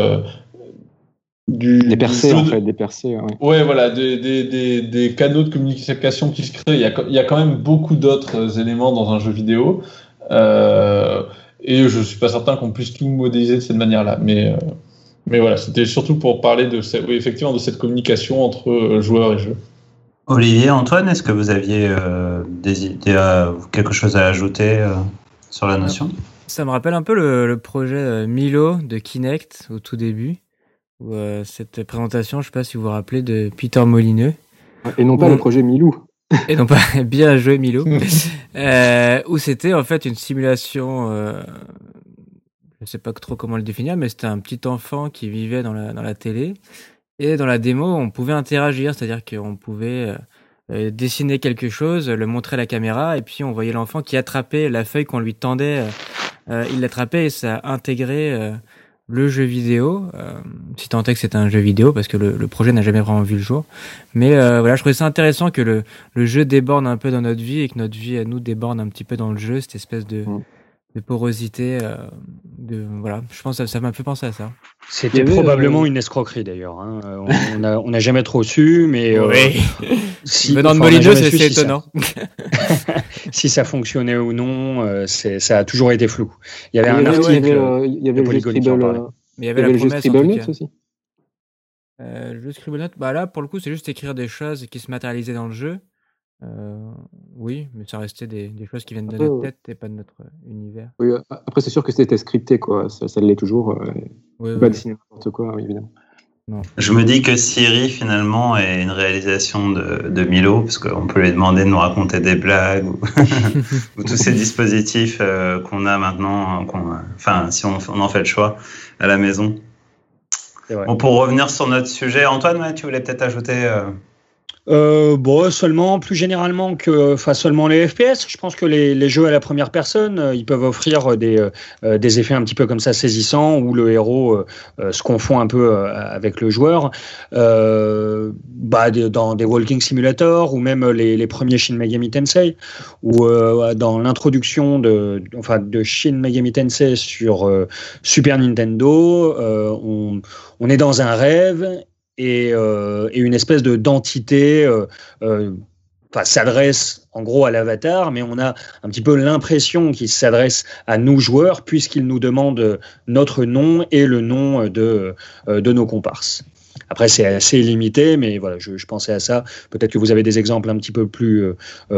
du, des percées, en fait, des percées. Ouais, ouais voilà, des, des, des, des, canaux de communication qui se créent. Il y a, il y a quand même beaucoup d'autres éléments dans un jeu vidéo. et je suis pas certain qu'on puisse tout modéliser de cette manière-là, mais mais voilà, c'était surtout pour parler de cette, oui, effectivement de cette communication entre euh, joueurs et jeux. Olivier, Antoine, est-ce que vous aviez euh, des idées, euh, quelque chose à ajouter euh, sur la notion? Ça me rappelle un peu le, le, projet Milo de Kinect au tout début. Où, cette présentation, je ne sais pas si vous vous rappelez, de Peter Molineux. Et non pas où... le projet Milou. Et non pas bien joué Milo. où c'était en fait une simulation je sais pas trop comment le définir, mais c'était un petit enfant qui vivait dans la, dans la télé. Et dans la démo, on pouvait interagir, c'est-à-dire qu'on pouvait dessiner quelque chose, le montrer à la caméra, et puis on voyait l'enfant qui attrapait la feuille qu'on lui tendait. il l'attrapait et ça intégrait le jeu vidéo, euh, si tant est que c'est un jeu vidéo, parce que le, projet n'a jamais vraiment vu le jour. Mais euh, voilà, je trouvais ça intéressant que le, le jeu déborde un peu dans notre vie et que notre vie à nous déborde un petit peu dans le jeu, cette espèce de, mm de porosité. Euh, de, voilà, je pense que ça m'a fait penser à ça. C'était probablement euh, une escroquerie d'ailleurs. Hein. On n'a jamais trop su, mais euh, si, venant de Molino, c'est étonnant. si ça fonctionnait ou non, ça a toujours été flou. Il y avait un article. Il y avait, le jeu Scribble, mais il y avait, le jeu Scribblenauts aussi. le jeu Scribblenauts, bah là, pour le coup, c'est juste écrire des choses qui se matérialisaient dans le jeu. Euh, oui, mais ça restait des, des, choses qui viennent de notre tête et pas de notre univers. Oui, après, c'est sûr que c'était scripté, quoi. Ça, ça l'est toujours. Euh, oui, pas dessiner n'importe quoi, évidemment. Non. Je me dis que Siri, finalement, est une réalisation de, de Milo, parce qu'on peut lui demander de nous raconter des blagues ou, ou tous ces dispositifs euh, qu'on a maintenant, enfin, si on, on, en fait le choix à la maison. Bon, pour revenir sur notre sujet, Antoine, tu voulais peut-être ajouter euh, bon, seulement, plus généralement que, enfin, seulement les FPS. Je pense que les, les jeux à la première personne, euh, ils peuvent offrir des, euh, des effets un petit peu comme ça saisissants où le héros euh, se confond un peu avec le joueur. bah, dans des Walking Simulator ou même les, les premiers Shin Megami Tensei, ou dans l'introduction de, enfin, de Shin Megami Tensei sur Super Nintendo, on, on est dans un rêve et, euh, et une espèce de d'entité euh, euh, s'adresse en gros à l'avatar, mais on a un petit peu l'impression qu'il s'adresse à nous joueurs puisqu'il nous demande notre nom et le nom de, de nos comparses. Après, c'est assez limité, mais voilà, je, pensais à ça. Peut-être que vous avez des exemples un petit peu plus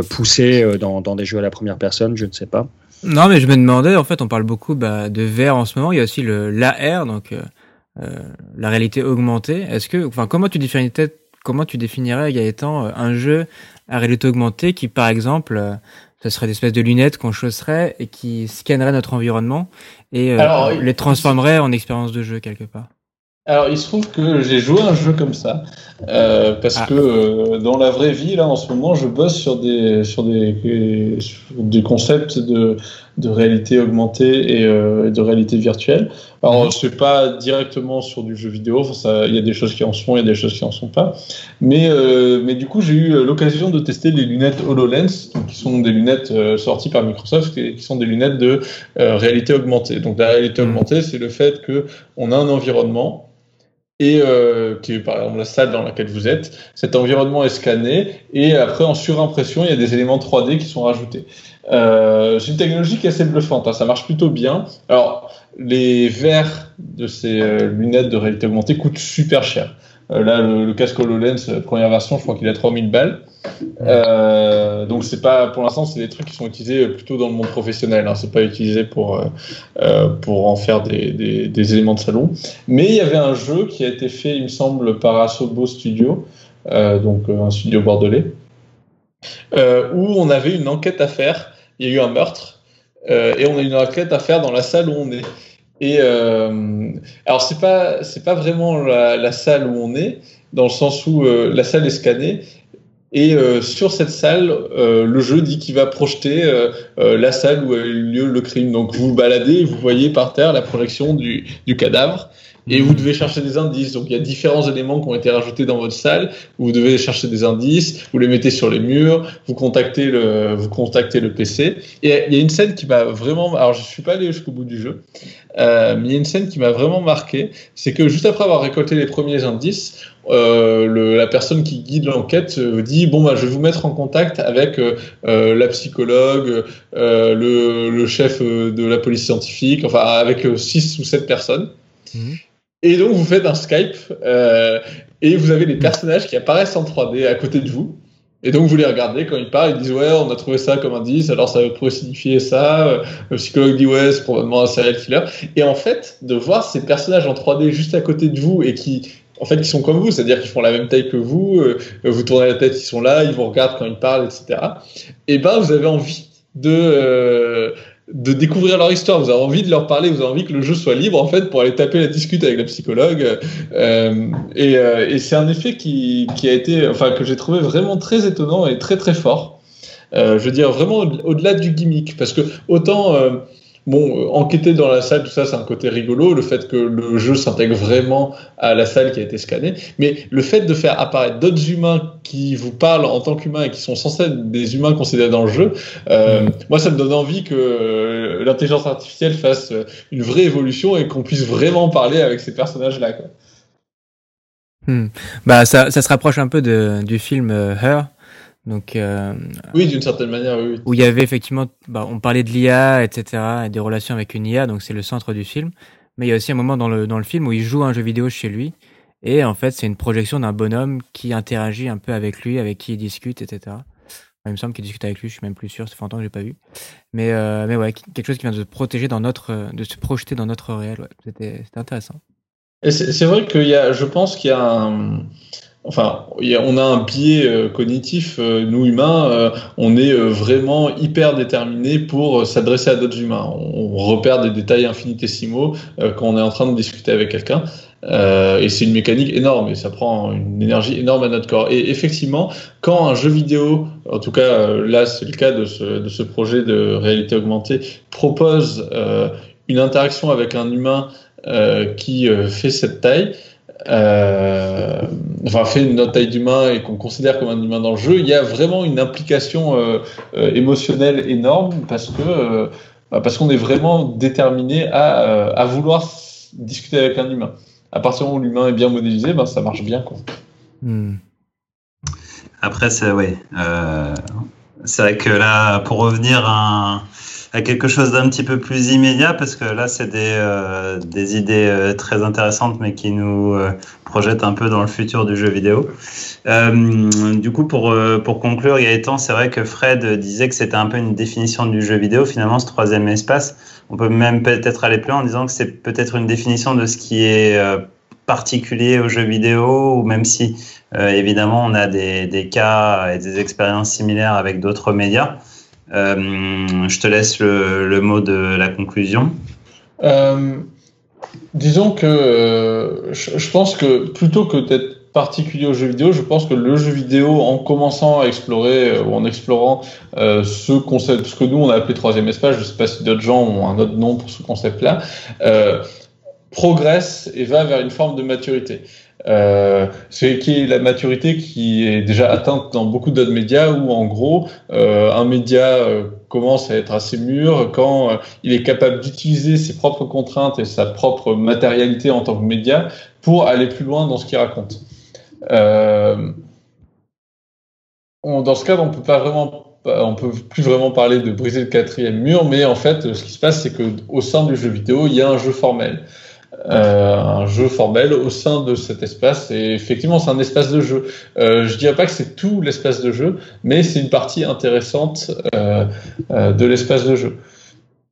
poussés dans, dans, des jeux à la première personne, je ne sais pas. Non, mais je me demandais, en fait, on parle beaucoup bah, de VR en ce moment. Il y a aussi le l'AR, donc la réalité augmentée. Est-ce que, enfin, comment tu définirais, comment tu définirais Gaëtan euh, un jeu à réalité augmentée qui, par exemple, euh, ce serait des espèces de lunettes qu'on chausserait et qui scanneraient notre environnement et les transformerait en expérience de jeu quelque part? Alors, il se trouve que j'ai joué un jeu comme ça, euh, parce ah. que euh, dans la vraie vie, là, en ce moment, je bosse sur des, sur des, sur des concepts de, de réalité augmentée et euh, de réalité virtuelle. Alors, mhm. c'est pas directement sur du jeu vidéo, il y a des choses qui en sont, il y a des choses qui en sont pas. Mais, euh, mais du coup, j'ai eu l'occasion de tester les lunettes HoloLens, qui sont des lunettes euh, sorties par Microsoft, et qui sont des lunettes de réalité augmentée. Donc, la réalité mhm. augmentée, c'est le fait que on a un environnement et euh, qui est par exemple la salle dans laquelle vous êtes. Cet environnement est scanné et après en surimpression, il y a des éléments 3D qui sont rajoutés. Euh, c'est une technologie qui est assez bluffante, hein, ça marche plutôt bien. Alors les verres de ces euh, lunettes de réalité augmentée coûtent super cher. Euh, là, le, casque HoloLens, euh, première version, je crois qu'il a 3000 balles. Euh, donc c'est pas, pour l'instant, c'est des trucs qui sont utilisés plutôt dans le monde professionnel. Hein. C'est pas utilisé pour euh, pour en faire des, des, des, éléments de salon. Mais il y avait un jeu qui a été fait, il me semble, par Asobo Studio, euh, donc un studio bordelais, où on avait une enquête à faire. Il y a eu un meurtre et on a une enquête à faire dans la salle où on est. Et euh, alors c'est pas c'est pas vraiment la, salle où on est, dans le sens où euh, la salle est scannée. Et euh, sur cette salle, le jeu dit qu'il va projeter la salle où a eu lieu le crime. Donc vous vous baladez vous voyez par terre la projection du, du cadavre et vous devez chercher des indices. Donc il y a différents éléments qui ont été rajoutés dans votre salle. Vous devez chercher des indices, vous les mettez sur les murs, vous contactez le, vous contactez le PC. Et il y a une scène qui m'a vraiment, alors je suis pas allé jusqu'au bout du jeu, euh, mais il y a une scène qui m'a vraiment marqué, c'est que juste après avoir récolté les premiers indices, euh, le, la personne qui guide l'enquête euh, dit bon bah je vais vous mettre en contact avec euh, euh la psychologue, euh, le, le, chef de la police scientifique, enfin avec six ou sept personnes. Mmh. Et donc vous faites un Skype euh, et vous avez les personnages qui apparaissent en 3D à côté de vous. Et donc vous les regardez quand ils parlent, ils disent ouais on a trouvé ça comme indice, alors ça pourrait signifier ça. Le psychologue dit ouais c'est probablement un serial killer. Et en fait de voir ces personnages en 3D juste à côté de vous et qui en fait, qui sont comme vous, c'est-à-dire qu'ils font la même taille que vous, euh, vous tournez la tête, ils sont là, ils vous regardent quand ils parlent, etc. Et ben, vous avez envie de, euh, de découvrir leur histoire, vous avez envie de leur parler, vous avez envie que le jeu soit libre en fait pour aller taper la discute avec la psychologue. Euh, et, euh, et c'est un effet qui, qui a été, enfin que j'ai trouvé vraiment très étonnant et très très fort. Euh, je veux dire vraiment au-delà du gimmick, parce que autant euh, Bon, euh, enquêter dans la salle, tout ça, c'est un côté rigolo, le fait que le jeu s'intègre vraiment à la salle qui a été scannée, mais le fait de faire apparaître d'autres humains qui vous parlent en tant qu'humains et qui sont censés être des humains considérés dans le jeu, euh, moi, ça me donne envie que euh, l'intelligence artificielle fasse une vraie évolution et qu'on puisse vraiment parler avec ces personnages-là. Hmm. Bah, ça, ça se rapproche un peu de, du film Her, donc, euh, oui, d'une certaine manière, oui. Où il y avait effectivement, bah, on parlait de l'IA, etc., et des relations avec une IA, donc c'est le centre du film. Mais il y a aussi un moment dans le, dans le film où il joue un jeu vidéo chez lui, et en fait, c'est une projection d'un bonhomme qui interagit un peu avec lui, avec qui il discute, etc. il me semble qu'il discute avec lui, je suis même plus sûr, ça fait longtemps que j'ai pas vu. Mais, euh, mais ouais, quelque chose qui vient de se protéger dans notre, de se projeter dans notre réel, ouais. c'était intéressant. Et c'est vrai qu'il y a, je pense qu'il y a un, enfin, on a un biais euh, cognitif, euh, nous humains, euh, on est vraiment hyper déterminé pour s'adresser à d'autres humains. On, repère des détails infinitésimaux quand on est en train de discuter avec quelqu'un. et c'est une mécanique énorme et ça prend une énergie énorme à notre corps. Et effectivement, quand un jeu vidéo, en tout cas là c'est le cas de ce, de ce, projet de réalité augmentée, propose une interaction avec un humain qui fait cette taille, euh, enfin fait notre taille d'humain et qu'on considère comme un humain dans le jeu, il y a vraiment une implication euh, euh, émotionnelle énorme parce que bah, parce qu'on est vraiment déterminé à, à, vouloir discuter avec un humain. À partir du moment où l'humain est bien modélisé, ben, ça marche bien. Quoi. Hmm. Après, c'est ouais, c'est vrai que là, pour revenir à à quelque chose d'un petit peu plus immédiat parce que là c'est des, euh, des idées euh, très intéressantes mais qui nous euh, projettent un peu dans le futur du jeu vidéo. du coup pour, pour conclure Gaëtan, c'est vrai que Fred disait que c'était un peu une définition du jeu vidéo finalement ce troisième espace. On peut même peut-être aller plus loin en disant que c'est peut-être une définition de ce qui est particulier au jeu vidéo ou même si évidemment on a des, des cas et des expériences similaires avec d'autres médias. Euh, je te laisse le, mot de la conclusion. Euh, disons que euh, je, pense que plutôt que d'être particulier au jeu vidéo, je pense que le jeu vidéo, en commençant à explorer ou en explorant ce concept, ce que nous on a appelé troisième espace, je ne sais pas si d'autres gens ont un autre nom pour ce concept-là, progresse et va vers une forme de maturité. Euh, c'est qui est la maturité qui est déjà atteinte dans beaucoup d'autres médias où en gros euh, un média euh, commence à être assez mûr quand il est capable d'utiliser ses propres contraintes et sa propre matérialité en tant que média pour aller plus loin dans ce qu'il raconte. On, dans ce cas, on peut pas vraiment on peut plus vraiment parler de briser le quatrième mur, mais en fait, ce qui se passe, c'est que au sein du jeu vidéo, il y a un jeu formel. Euh, un jeu formel au sein de cet espace. Et effectivement, c'est un espace de jeu. Euh, je dirais pas que c'est tout l'espace de jeu, mais c'est une partie intéressante euh, euh de l'espace de jeu.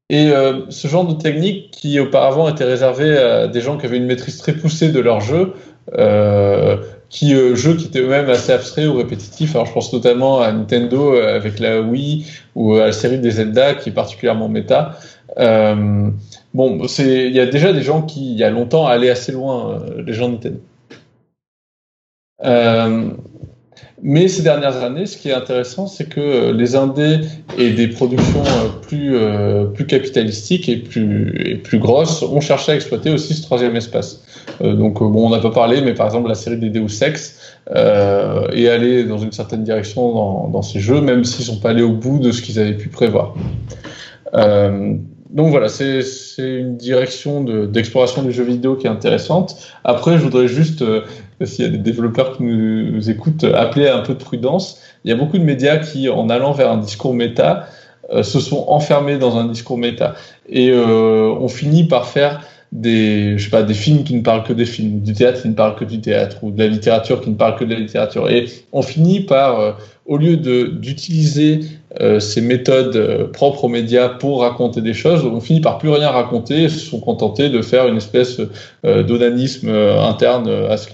Et ce genre de technique qui auparavant était réservé à des gens qui avaient une maîtrise très poussée de leur jeu, qui jeux qui étaient eux-mêmes assez abstraits ou répétitifs. Alors je pense notamment à Nintendo avec la Wii ou à la série des Zelda qui est particulièrement méta. Bon, c'est, il y a déjà des gens qui, il y a longtemps, allaient assez loin, euh, les gens Nintendo. Euh, mais ces dernières années, ce qui est intéressant, c'est que les indés et des productions plus, capitalistiques et plus, grosses ont cherché à exploiter aussi ce troisième espace. donc, bon, on n'a pas parlé, mais par exemple, la série des Deus Ex euh, est allée dans une certaine direction dans, dans ces jeux, même s'ils sont pas allés au bout de ce qu'ils avaient pu prévoir. Euh, donc voilà, c'est une direction d'exploration du jeu vidéo qui est intéressante. Après, je voudrais juste, euh, s'il y a des développeurs qui nous, écoutent, appeler à un peu de prudence. Il y a beaucoup de médias qui, en allant vers un discours méta, euh, se sont enfermés dans un discours méta. Et euh, on finit par faire des, je sais pas, des films qui ne parlent que des films, du théâtre qui ne parle que du théâtre, ou de la littérature qui ne parle que de la littérature. Et on finit par, euh, au lieu d'utiliser euh, ces méthodes euh, propres aux médias pour raconter des choses, on finit par plus rien raconter et se sont contentés de faire une espèce euh, d'onanisme interne à ce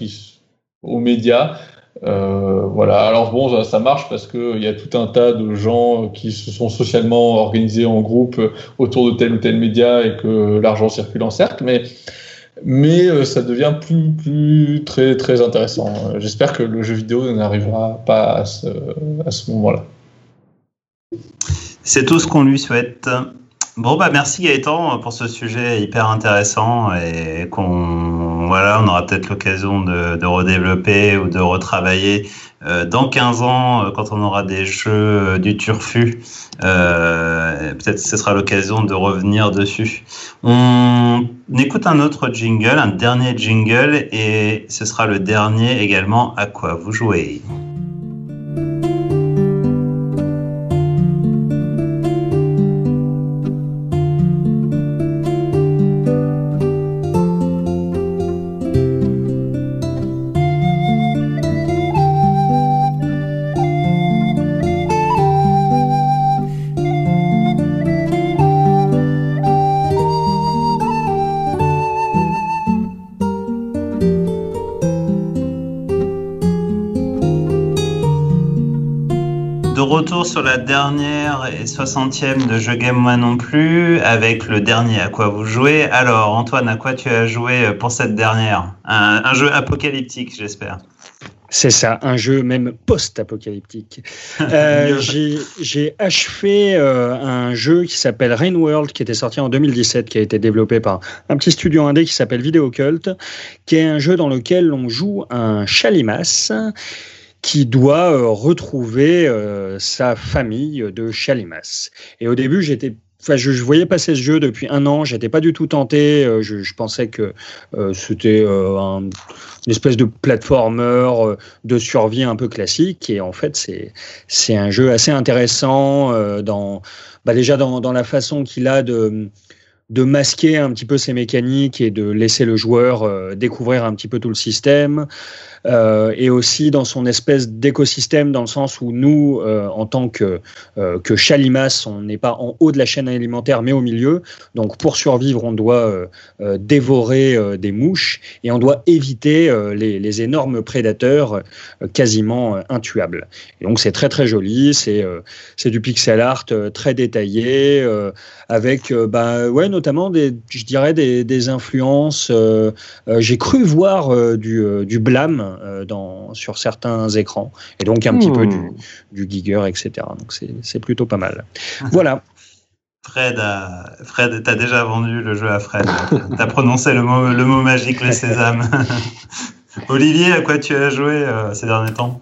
aux médias. Voilà. Alors bon, ça, marche parce qu'il y a tout un tas de gens qui se sont socialement organisés en groupe autour de tel ou tel média et que l'argent circule en cercle, mais mais euh, ça devient plus, très, intéressant. J'espère que le jeu vidéo n'arrivera pas à ce, moment-là. C'est tout ce qu'on lui souhaite. Bon bah merci Gaëtan pour ce sujet hyper intéressant et qu'on voilà on aura peut-être l'occasion de, redévelopper ou de retravailler euh, dans 15 ans euh, quand on aura des jeux euh, du turfu peut-être ce sera l'occasion de revenir dessus. On écoute un autre jingle, un dernier jingle et ce sera le dernier également à quoi vous jouez? La dernière et soixantième de Je Game Moi non plus, avec le dernier à quoi vous jouez. Alors, Antoine, à quoi tu as joué pour cette dernière? Un, jeu apocalyptique, j'espère. C'est ça, un jeu même post-apocalyptique. Euh, j'ai achevé euh, un jeu qui s'appelle Rain World, qui était sorti en 2017, qui a été développé par un petit studio indé qui s'appelle Video Cult, qui est un jeu dans lequel on joue un chalimas qui doit euh, retrouver euh, sa famille de Chalimas. Et au début, j'étais Enfin, je, je, voyais passer ce jeu depuis un an, j'étais pas du tout tenté. Euh, je, je pensais que c'était un, une espèce de platformer de survie un peu classique. Et en fait, c'est c'est un jeu assez intéressant dans bah déjà dans, dans la façon qu'il a de de masquer un petit peu ses mécaniques et de laisser le joueur découvrir un petit peu tout le système. Euh, et aussi dans son espèce d'écosystème, dans le sens où nous, euh, en tant que, euh, que chalimas, on n'est pas en haut de la chaîne alimentaire, mais au milieu. Donc pour survivre, on doit dévorer des mouches et on doit éviter les, les, énormes prédateurs quasiment intuables. Et donc c'est très très joli, c'est c'est du pixel art très détaillé, avec bah, ouais, notamment des, je dirais des, des influences. J'ai cru voir du, du blâme euh, dans, sur certains écrans, et donc un petit peu du, hmm. du Giger, etc. Donc c'est plutôt pas mal. voilà. Fred, a... Fred, t'as déjà vendu le jeu à Fred. t'as prononcé le mot, le mot magique, le sésame. Olivier, à quoi tu as joué euh, ces derniers temps?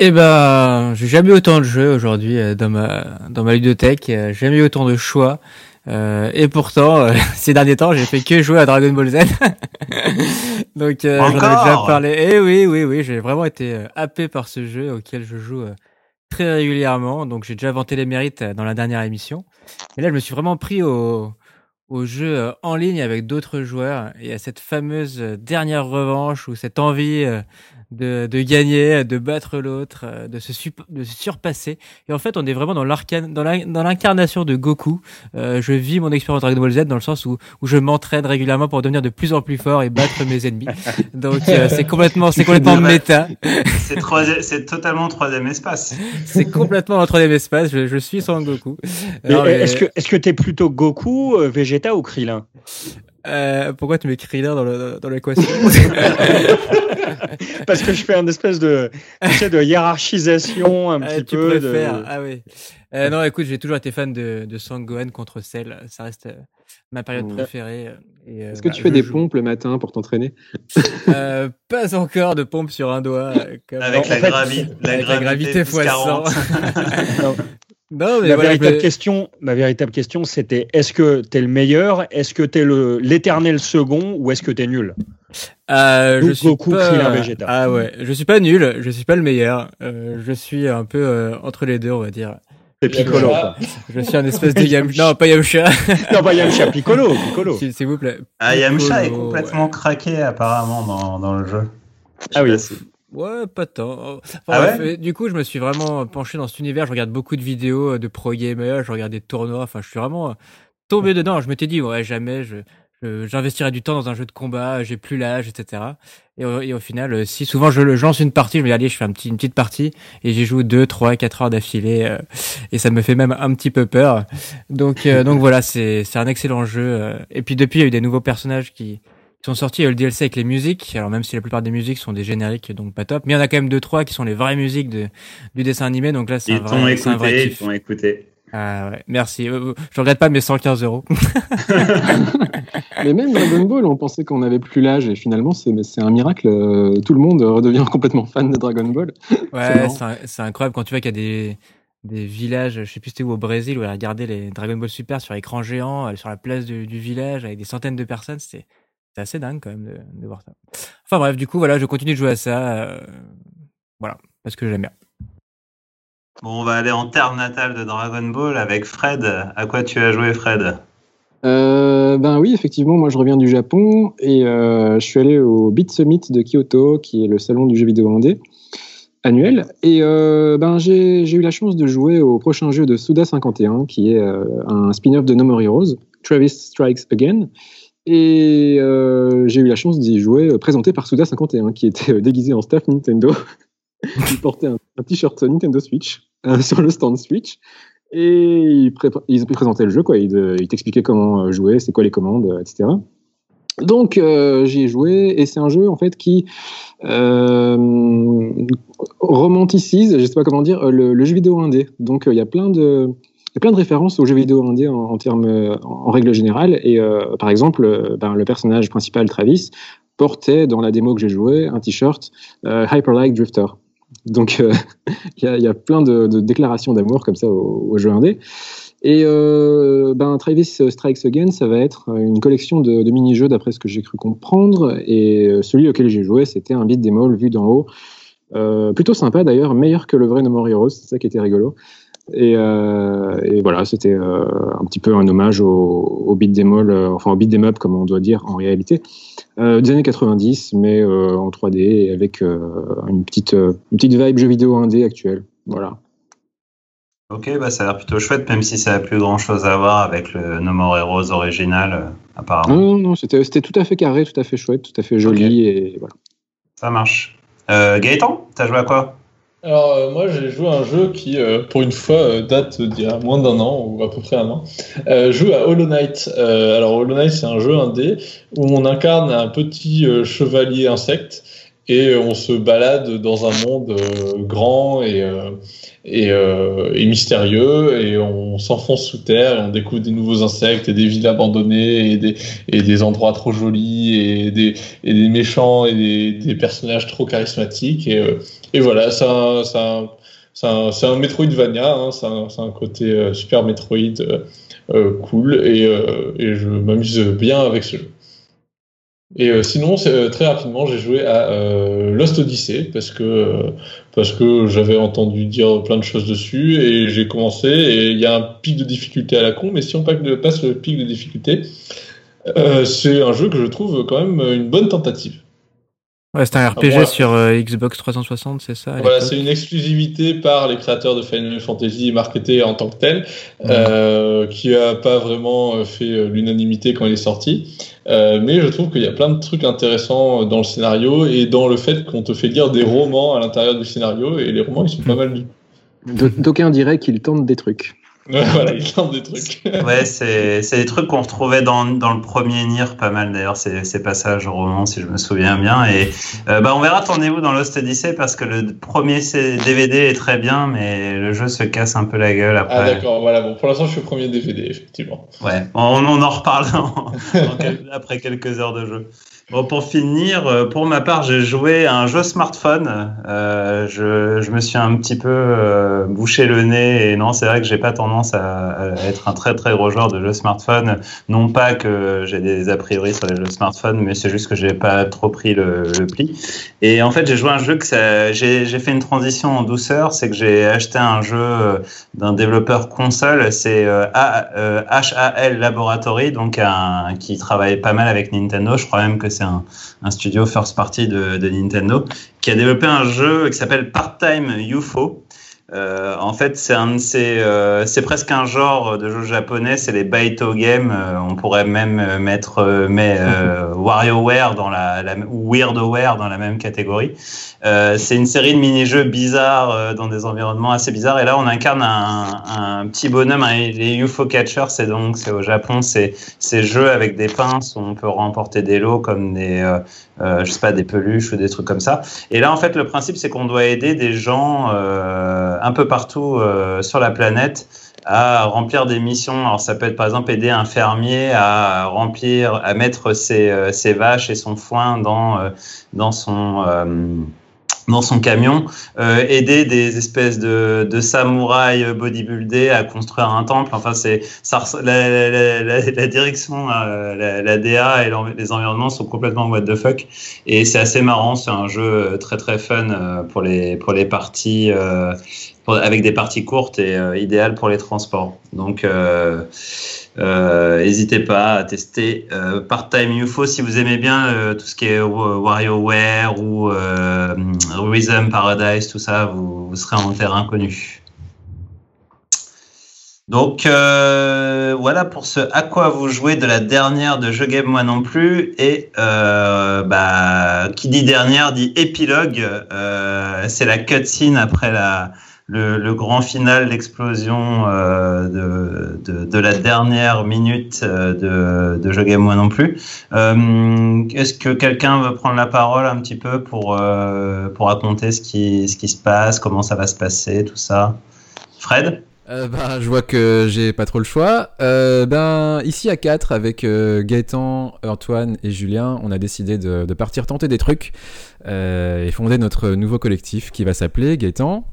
Eh ben, j'ai jamais eu autant de jeux aujourd'hui euh, dans ma dans ma ludothèque. J'ai jamais eu autant de choix. Euh, et pourtant, euh, ces derniers temps, j'ai fait que jouer à Dragon Ball Z. Donc, euh, j'en avais déjà parlé. Et eh oui, oui, oui, j'ai vraiment été euh, happé par ce jeu auquel je joue très régulièrement. Donc, j'ai déjà vanté les mérites dans la dernière émission. Et là, je me suis vraiment pris au, au jeu en ligne avec d'autres joueurs et à cette fameuse dernière revanche ou cette envie de, de gagner, de battre l'autre, euh, de se, de se surpasser. Et en fait, on est vraiment dans l'arcane, dans l'incarnation de Goku. Euh, je vis mon expérience Dragon Ball Z dans le sens où, où je m'entraîne régulièrement pour devenir de plus en plus fort et battre mes ennemis. Donc euh, c'est complètement, c'est complètement méta. C'est c'est totalement troisième espace. c'est complètement un troisième espace. Je, je suis sans Goku. Est-ce que, est-ce que t'es plutôt Goku, Vegeta ou Krillin? Euh, pourquoi tu mets Krillin dans, le, dans l'équation Parce que je fais un espèce de, de hiérarchisation un ah, petit tu peu. De... Ah oui. Euh, non, écoute, j'ai toujours été fan de, de Sangohan contre Cell. Ça reste euh, ma période préférée. Euh, Est-ce que bah, tu fais des pompes le matin pour t'entraîner euh, Pas encore de pompes sur un doigt. Comme... Avec, la, gravité, la, gravité x 100. Non, mais véritable question, ma véritable question, c'était est-ce que t'es le meilleur, est-ce que t'es le l'éternel second, ou est-ce que t'es nul? Euh, je suis pas... Ah ouais, je suis pas nul, je suis pas le meilleur. Euh, je suis un peu euh, entre les deux, on va dire. C'est Piccolo. Je suis un espèce de Yamcha. Non, pas Yamcha. non, pas Yamcha, Piccolo. Piccolo. S'il vous plaît. Ah, Yamcha est complètement craqué apparemment dans, dans le jeu. ah oui. Ouais, pas tant. Enfin, ah du coup, je me suis vraiment penché dans cet univers. Je regarde beaucoup de vidéos de pro gamers, je regarde des tournois. Enfin, je suis vraiment tombé dedans. Je m'étais dit, ouais, jamais je, j'investirais du temps dans un jeu de combat, j'ai plus l'âge, etc. Et, au final, euh, si souvent je, lance une partie, je me dis allez, je fais un petit, une petite partie et j'y joue deux, trois, quatre heures d'affilée euh, et ça me fait même un petit peu peur. Donc, euh, donc voilà, c'est c'est un excellent jeu. Et puis depuis, il y a eu des nouveaux personnages qui, sont sortis. Il y a eu le DLC avec les musiques. Alors même si la plupart des musiques sont des génériques, donc pas top, mais il y en a quand même deux, trois qui sont les vraies musiques de, du dessin animé. Donc là, c'est un vrai, c'est un vrai kiff. Ils écouté. Ah ouais, merci. Euh, je regrette pas mes 115 euros. mais même Dragon Ball, on pensait qu'on n'avait plus l'âge et finalement c'est un miracle. Euh, tout le monde redevient complètement fan de Dragon Ball. Ouais, c'est incroyable quand tu vois qu'il y a des, des villages, je sais plus c'était où au Brésil, où elle regardait les Dragon Ball Super sur écran géant, sur la place du, village avec des centaines de personnes. C'est assez dingue quand même de, de, voir ça. Enfin bref, du coup voilà, je continue de jouer à ça. Euh, voilà, parce que j'aime bien. Bon, on va aller en terre natale de Dragon Ball avec Fred. À quoi tu as joué, Fred? Euh, ben oui, effectivement, moi je reviens du Japon et euh, je suis allé au Beat Summit de Kyoto, qui est le salon du jeu vidéo indé annuel. Et euh, ben j'ai eu la chance de jouer au prochain jeu de Suda 51, qui est un spin-off de No More Heroes, Travis Strikes Again. Et j'ai eu la chance d'y jouer, présenté par Suda 51, qui était déguisé en staff Nintendo. il portait un, t-shirt Nintendo Switch euh, sur le stand Switch. Et il, présentait le jeu, quoi. Il, il comment euh, jouer, c'est quoi les commandes, euh, etc. Donc j'y ai joué et c'est un jeu en fait qui euh, romanticise, je sais pas comment dire, le, jeu vidéo indé. Donc il y a plein de il y a plein de références au jeu vidéo indé en, en termes en, règle générale et par exemple ben, le personnage principal Travis portait dans la démo que j'ai joué un t-shirt Hyper Light Drifter. Donc, euh, il y, a plein de, déclarations d'amour comme ça au, jeu indé. Et euh, ben, Travis Strikes Again, ça va être une collection de, mini-jeux d'après ce que j'ai cru comprendre. Et euh, celui auquel j'ai joué, c'était un beat démol vu d'en haut. plutôt sympa d'ailleurs, meilleur que le vrai No More Heroes, c'est ça qui était rigolo. Et, voilà, c'était un petit peu un hommage au, au beat démol, enfin au beat dem up comme on doit dire en réalité euh, des années 90, mais euh, en 3D avec euh, une petite une petite vibe jeu vidéo 1D actuelle. Voilà. Ok, bah ça a l'air plutôt chouette, même si ça n'a plus grand chose à voir avec le No More Heroes original, apparemment. Non, non, c'était tout à fait carré, tout à fait chouette, tout à fait joli, et voilà. Ça marche. Gaëtan, t'as joué à quoi? Alors euh, moi j'ai joué un jeu qui euh, pour une fois euh, date d'il y a moins d'un an ou à peu près un an. joue à Hollow Knight. alors Hollow Knight c'est un jeu indé où on incarne un petit chevalier insecte et on se balade dans un monde grand et, et, et, mystérieux et on s'enfonce sous terre et on découvre des nouveaux insectes et des villes abandonnées et des, et des endroits trop jolis et des, et des méchants et des, des personnages trop charismatiques et et voilà, c'est un, un, un, Metroidvania, hein, c'est un, côté euh, Super Metroid euh, euh, cool et, et je m'amuse bien avec ce jeu. Et sinon, très rapidement, j'ai joué à Lost Odyssey parce que parce que j'avais entendu dire plein de choses dessus et j'ai commencé et il y a un pic de difficulté à la con, mais si on passe le pic de difficulté, c'est un jeu que je trouve quand même une bonne tentative. Ouais, c'est un RPG sur euh, Xbox 360, c'est ça Voilà, c'est une exclusivité par les créateurs de Final Fantasy marketé en tant que tel, euh, qui a pas vraiment euh, fait l'unanimité quand il est sorti. Euh, mais je trouve qu'il y a plein de trucs intéressants dans le scénario et dans le fait qu'on te fait lire des romans à l'intérieur du scénario et les romans ils sont pas mal du. D'aucuns diraient qu'ils tentent des trucs. Voilà, il tente des trucs. ouais, c'est, c'est des trucs qu'on retrouvait dans, dans le premier Nier, pas mal d'ailleurs, ces, ces passages au roman, si je me souviens bien. Et euh, bah, on verra, tournez-vous dans Lost Odyssey, parce que le premier DVD est très bien, mais le jeu se casse un peu la gueule après. Ah d'accord, voilà, bon, pour l'instant je suis au premier DVD, effectivement. Ouais, on, on en reparle après quelques heures de jeu. Pour finir, euh, pour ma part, j'ai joué à un jeu smartphone. Euh, je, me suis un petit peu euh, bouché le nez et non, c'est vrai que j'ai pas tendance à, à, être un très très gros joueur de jeux smartphone. Non pas que j'ai des a priori sur les jeux smartphone, mais c'est juste que j'ai pas trop pris le, pli. Et en fait, j'ai joué un jeu que j'ai fait une transition en douceur, c'est que j'ai acheté un jeu d'un développeur console, c'est HAL Laboratory, donc qui travaille pas mal avec Nintendo. Je crois même que c'est un, studio first party de, Nintendo, qui a développé un jeu qui s'appelle Part-Time UFO. Euh, en fait, c'est un c'est euh, c'est presque un genre de jeu japonais, c'est les Baito Games. Euh, on pourrait même mettre mais WarioWare dans la, la ou Weirdoware dans la même catégorie. c'est une série de mini-jeux bizarres dans des environnements assez bizarres. Et là, on incarne un, un petit bonhomme, les UFO Catchers. C'est donc c'est au Japon, c'est ces jeux avec des pinces où on peut remporter des lots comme des je sais pas des peluches ou des trucs comme ça. Et là, en fait, le principe c'est qu'on doit aider des gens un peu partout euh, sur la planète à remplir des missions. Alors ça peut être par exemple aider un fermier à remplir, à mettre ses, euh, ses vaches et son foin dans, euh, dans son dans son camion, euh, aider des espèces de, de samouraïs bodybuildés à construire un temple. Enfin, c'est ça, la, la, la, la direction, la, la, DA et les environnements sont complètement what the fuck. Et c'est assez marrant. C'est un jeu très très fun pour les pour les parties avec des parties courtes et euh, idéal pour les transports. Donc, euh, euh, n'hésitez pas à tester Part-Time UFO si vous aimez bien tout ce qui est WarioWare ou Rhythm Paradise, tout ça, vous, vous, serez en terrain connu. Donc voilà pour ce à quoi vous jouez de la dernière de Je Game moi non plus et bah, qui dit dernière dit épilogue. c'est la cutscene après la le, grand final, l'explosion euh, de, de, la dernière minute euh, de, de Je Game Moi non plus. Euh, Est-ce que quelqu'un veut prendre la parole un petit peu pour, pour raconter ce qui, ce qui se passe, comment ça va se passer, tout ça? Fred? Ben, je vois que j'ai pas trop le choix. Ben, ici à 4, avec Gaëtan, Antoine et Julien, on a décidé de, de partir tenter des trucs et fonder notre nouveau collectif qui va s'appeler Gaëtan.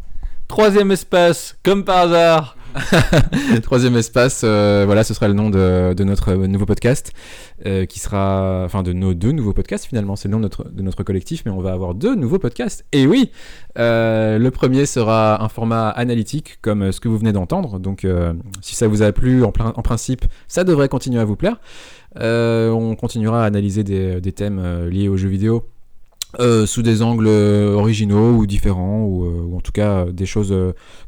Troisième espace, comme par hasard. Troisième espace, euh, voilà, ce sera le nom de, notre nouveau podcast, euh, qui sera, enfin, de nos deux nouveaux podcasts finalement. C'est le nom de notre, collectif, mais on va avoir deux nouveaux podcasts. Et oui, euh, le premier sera un format analytique, comme ce que vous venez d'entendre. Donc, si ça vous a plu, en, principe, ça devrait continuer à vous plaire. on continuera à analyser des thèmes liés aux jeux vidéo euh, sous des angles euh, originaux ou différents, ou, euh, en tout cas des choses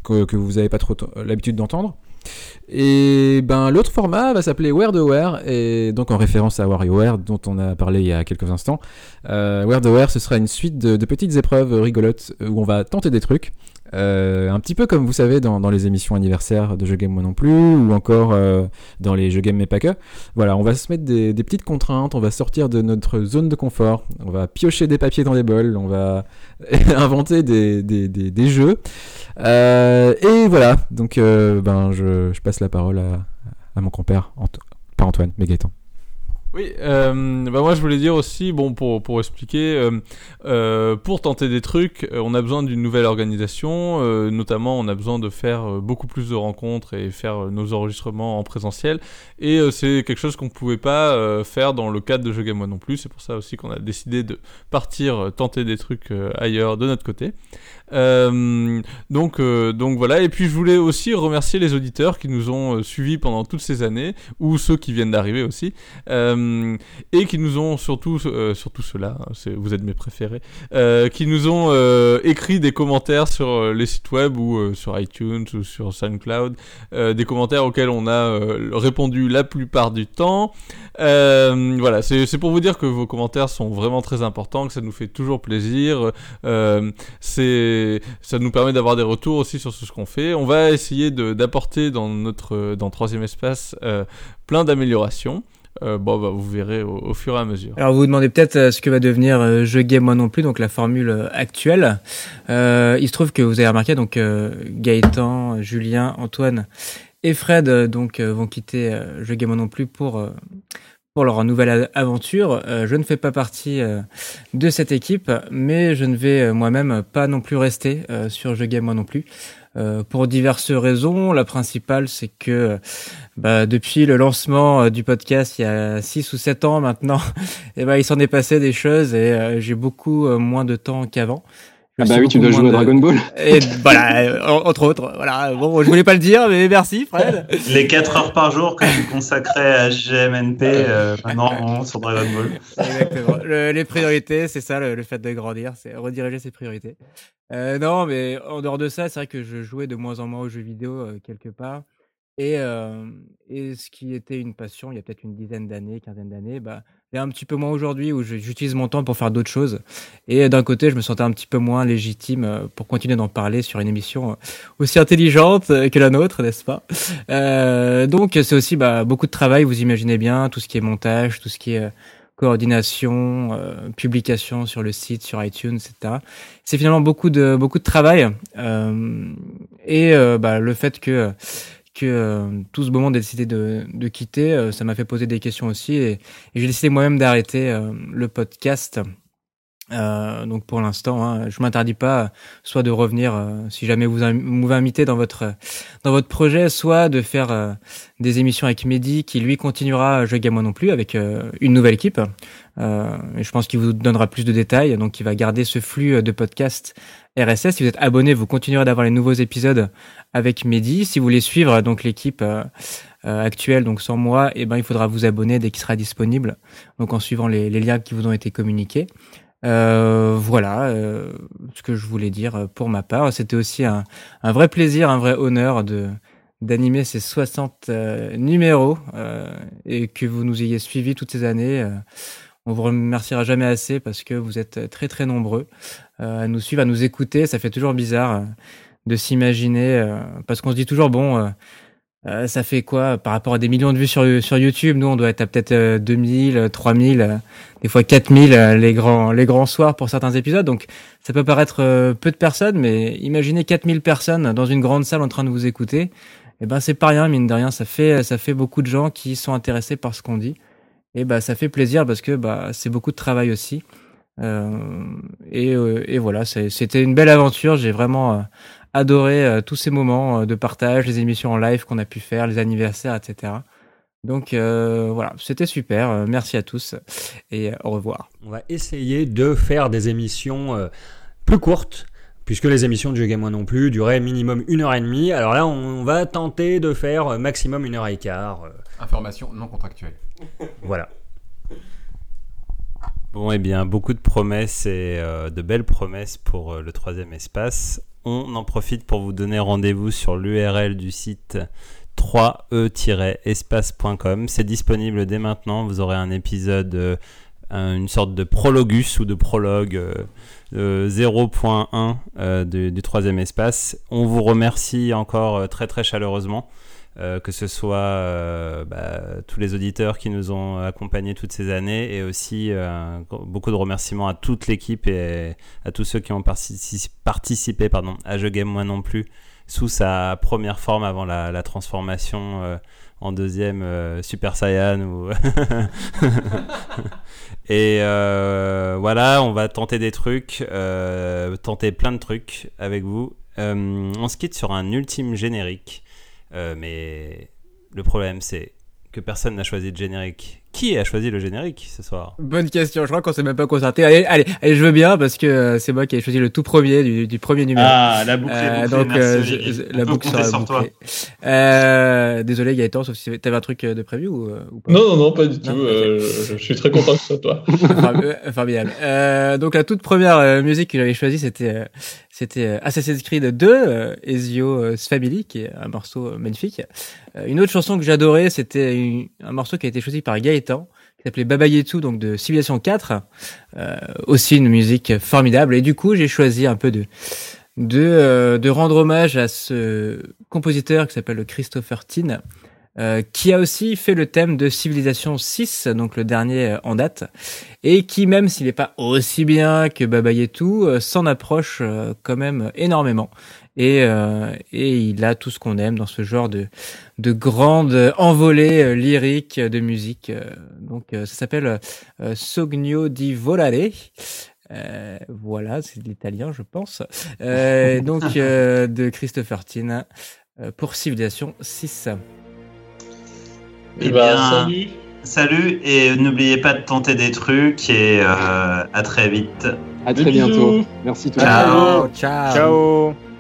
que, vous n'avez pas trop l'habitude d'entendre. Et ben l'autre format va s'appeler Where the Where, et donc en référence à WarioWare dont on a parlé il y a quelques instants. Where the Where, ce sera une suite de petites épreuves rigolotes où on va tenter des trucs. Euh, un petit peu comme vous savez dans, dans, les émissions anniversaires de Jeux Game Moi non plus, ou encore euh, dans les Jeux Game Mais pas que. Voilà, on va se mettre des, petites contraintes, on va sortir de notre zone de confort, on va piocher des papiers dans des bols, on va inventer des, des, des jeux. Euh, et voilà, donc ben, je, je, passe la parole à, mon compère, pas Antoine, mais Gaëtan. Oui, euh, bah moi je voulais dire aussi, bon pour, pour expliquer, euh, euh, pour tenter des trucs, euh, on a besoin d'une nouvelle organisation, euh, notamment on a besoin de faire beaucoup plus de rencontres et faire nos enregistrements en présentiel, et c'est quelque chose qu'on ne pouvait pas faire dans le cadre de Jeux Game non plus, c'est pour ça aussi qu'on a décidé de partir tenter des trucs ailleurs de notre côté. Euh, donc, euh, donc voilà. Et puis je voulais aussi remercier les auditeurs qui nous ont euh, suivis pendant toutes ces années, ou ceux qui viennent d'arriver aussi, et qui nous ont surtout, surtout ceux-là, hein, vous êtes mes préférés, qui nous ont écrit des commentaires sur les sites web ou sur iTunes ou sur SoundCloud, des commentaires auxquels on a répondu la plupart du temps. voilà, c'est pour vous dire que vos commentaires sont vraiment très importants, que ça nous fait toujours plaisir. c'est ça nous permet d'avoir des retours aussi sur ce qu'on fait. On va essayer d'apporter dans notre dans troisième espace euh, plein d'améliorations. Euh, bon, bah, vous verrez au, fur et à mesure. Alors, vous vous demandez peut-être euh, ce que va devenir Je Game Moi non plus, donc la formule actuelle. il se trouve que vous avez remarqué, donc Gaëtan, Julien, Antoine et Fred donc vont quitter Je Game Moi non plus pour pour leur nouvelle aventure. Euh, je ne fais pas partie euh, de cette équipe, mais je ne vais euh, moi-même pas non plus rester sur Je Game moi non plus. pour diverses raisons. La principale, c'est que bah, depuis le lancement du podcast il y a 6 ou 7 ans maintenant, et eh ben, il s'en est passé des choses et j'ai beaucoup moins de temps qu'avant. Ah bah oui, tu dois jouer à Dragon Ball. Et voilà, entre autres. Voilà. Bon, je voulais pas le dire, mais merci, Fred. Les 4 heures par jour que tu consacrais à GMNP, euh, maintenant sur Dragon Ball. Exactement. les priorités, c'est ça, le, fait de grandir, c'est rediriger ses priorités. Euh, non, mais en dehors de ça, c'est vrai que je jouais de moins en moins aux jeux vidéo euh, quelque part. Et, euh, et ce qui était une passion il y a peut-être une dizaine d'années, quinzaine d'années, bah, et un petit peu moins aujourd'hui où j'utilise mon temps pour faire d'autres choses. Et d'un côté, je me sentais un petit peu moins légitime euh, pour continuer d'en parler sur une émission euh, aussi intelligente euh, que la nôtre, n'est-ce pas? Euh, Donc c'est aussi bah, beaucoup de travail, vous imaginez bien, tout ce qui est montage, tout ce qui est coordination, euh, publication sur le site, sur iTunes, etc. C'est finalement beaucoup de beaucoup de travail euh, et bah, le fait que que euh, tout ce moment de décider de, de quitter, euh, ça m'a fait poser des questions aussi et, j'ai décidé moi-même d'arrêter euh, le podcast. donc pour l'instant, hein, je m'interdis pas soit de revenir si jamais vous m'avez invité dans votre dans votre projet, soit de faire des émissions avec Mehdi qui lui continuera Je Game Moi non plus avec une nouvelle équipe. Et je pense qu'il vous donnera plus de détails, donc il va garder ce flux de podcast RSS. Si vous êtes abonné, vous continuerez d'avoir les nouveaux épisodes avec Mehdi. Si vous voulez suivre donc l'équipe euh, euh, actuelle, donc sans moi, eh ben il faudra vous abonner dès qu'il sera disponible. Donc en suivant les, les liens qui vous ont été communiqués. Euh, voilà euh, ce que je voulais dire pour ma part. C'était aussi un, un, vrai plaisir, un vrai honneur de d'animer ces 60 numéros et que vous nous ayez suivis toutes ces années. On vous remerciera jamais assez parce que vous êtes très très nombreux à nous suivre, à nous écouter. Ça fait toujours bizarre de s'imaginer, euh, parce qu'on se dit toujours, bon, euh, euh, ça fait quoi par rapport à des millions de vues sur, sur YouTube? Nous, on doit être à peut-être 2000, 3000, des fois 4000 les grands, les grands soirs pour certains épisodes. Donc, ça peut paraître peu de personnes, mais imaginez 4000 personnes dans une grande salle en train de vous écouter. Et eh ben, c'est pas rien, mine de rien. Ça fait, ça fait beaucoup de gens qui sont intéressés par ce qu'on dit. Et ben, ça fait plaisir parce que bah, c'est beaucoup de travail aussi. Euh, et, et, voilà, c'était une belle aventure. J'ai vraiment adoré euh, tous ces moments euh, de partage, les émissions en live qu'on a pu faire, les anniversaires, etc. Donc euh, voilà, c'était super. Merci à tous et au revoir. On va essayer de faire des émissions plus courtes, puisque les émissions de Jeu Game Moi non plus duraient minimum une heure et demie. Alors là, on va tenter de faire maximum une heure et quart. Information non contractuelle. Voilà. Bon, eh bien, beaucoup de promesses et de belles promesses pour le troisième espace. On en profite pour vous donner rendez-vous sur l'URL du site 3e-espace.com. C'est disponible dès maintenant. Vous aurez un épisode, euh, une sorte de prologus ou de prologue 0.1 euh, euh, du, troisième espace. On vous remercie encore très très chaleureusement. Euh, que ce soit euh, bah, tous les auditeurs qui nous ont accompagnés toutes ces années et aussi euh, beaucoup de remerciements à toute l'équipe et à tous ceux qui ont participé pardon, à Je Game Moi non plus sous sa première forme avant la, transformation en deuxième Super Saiyan et voilà on va tenter des trucs tenter plein de trucs avec vous. On se quitte sur un ultime générique euh, mais le problème, c'est que personne n'a choisi de générique. Qui a choisi le générique ce soir? Bonne question, je crois qu'on s'est même pas concerté. Allez, allez, allez, je veux bien parce que euh, c'est moi qui ai choisi le tout premier du, du premier numéro. Ah, la boucle est euh, donc, euh, la boucle sera bouclée. Euh, désolé Gaëtan, sauf si t'avais un truc de prévu ou, ou pas? Non, non, non, pas du tout. je, je, suis très content que ce soit toi. Formidable. donc la toute première musique que j'avais choisie, c'était c'était Assassin's Creed 2, Ezio's Family, qui est un morceau magnifique. une autre chanson que j'adorais, c'était un morceau qui a été choisi par Gaëtan qui s'appelait Baba Yetu, donc de Civilization 4. Euh, aussi une musique formidable. Et du coup, j'ai choisi un peu de de, euh, de rendre hommage à ce compositeur qui s'appelle Christopher Tin, euh, qui a aussi fait le thème de Civilisation 6, donc le dernier en date, et qui, même s'il n'est pas aussi bien que Baba Yetu, s'en approche quand même énormément et, euh, et il a tout ce qu'on aime dans ce genre de, de grande envolée euh, lyrique de musique. Euh, donc ça s'appelle Sogno di Volare. Euh, voilà, c'est de l'italien, je pense. Euh, donc, de Christopher Tin pour Civilisation 6. Eh, eh bien, salut. Salut, et n'oubliez pas de tenter des trucs, et à très vite. À très bientôt. Merci tout le monde. Ciao. Ciao. Ciao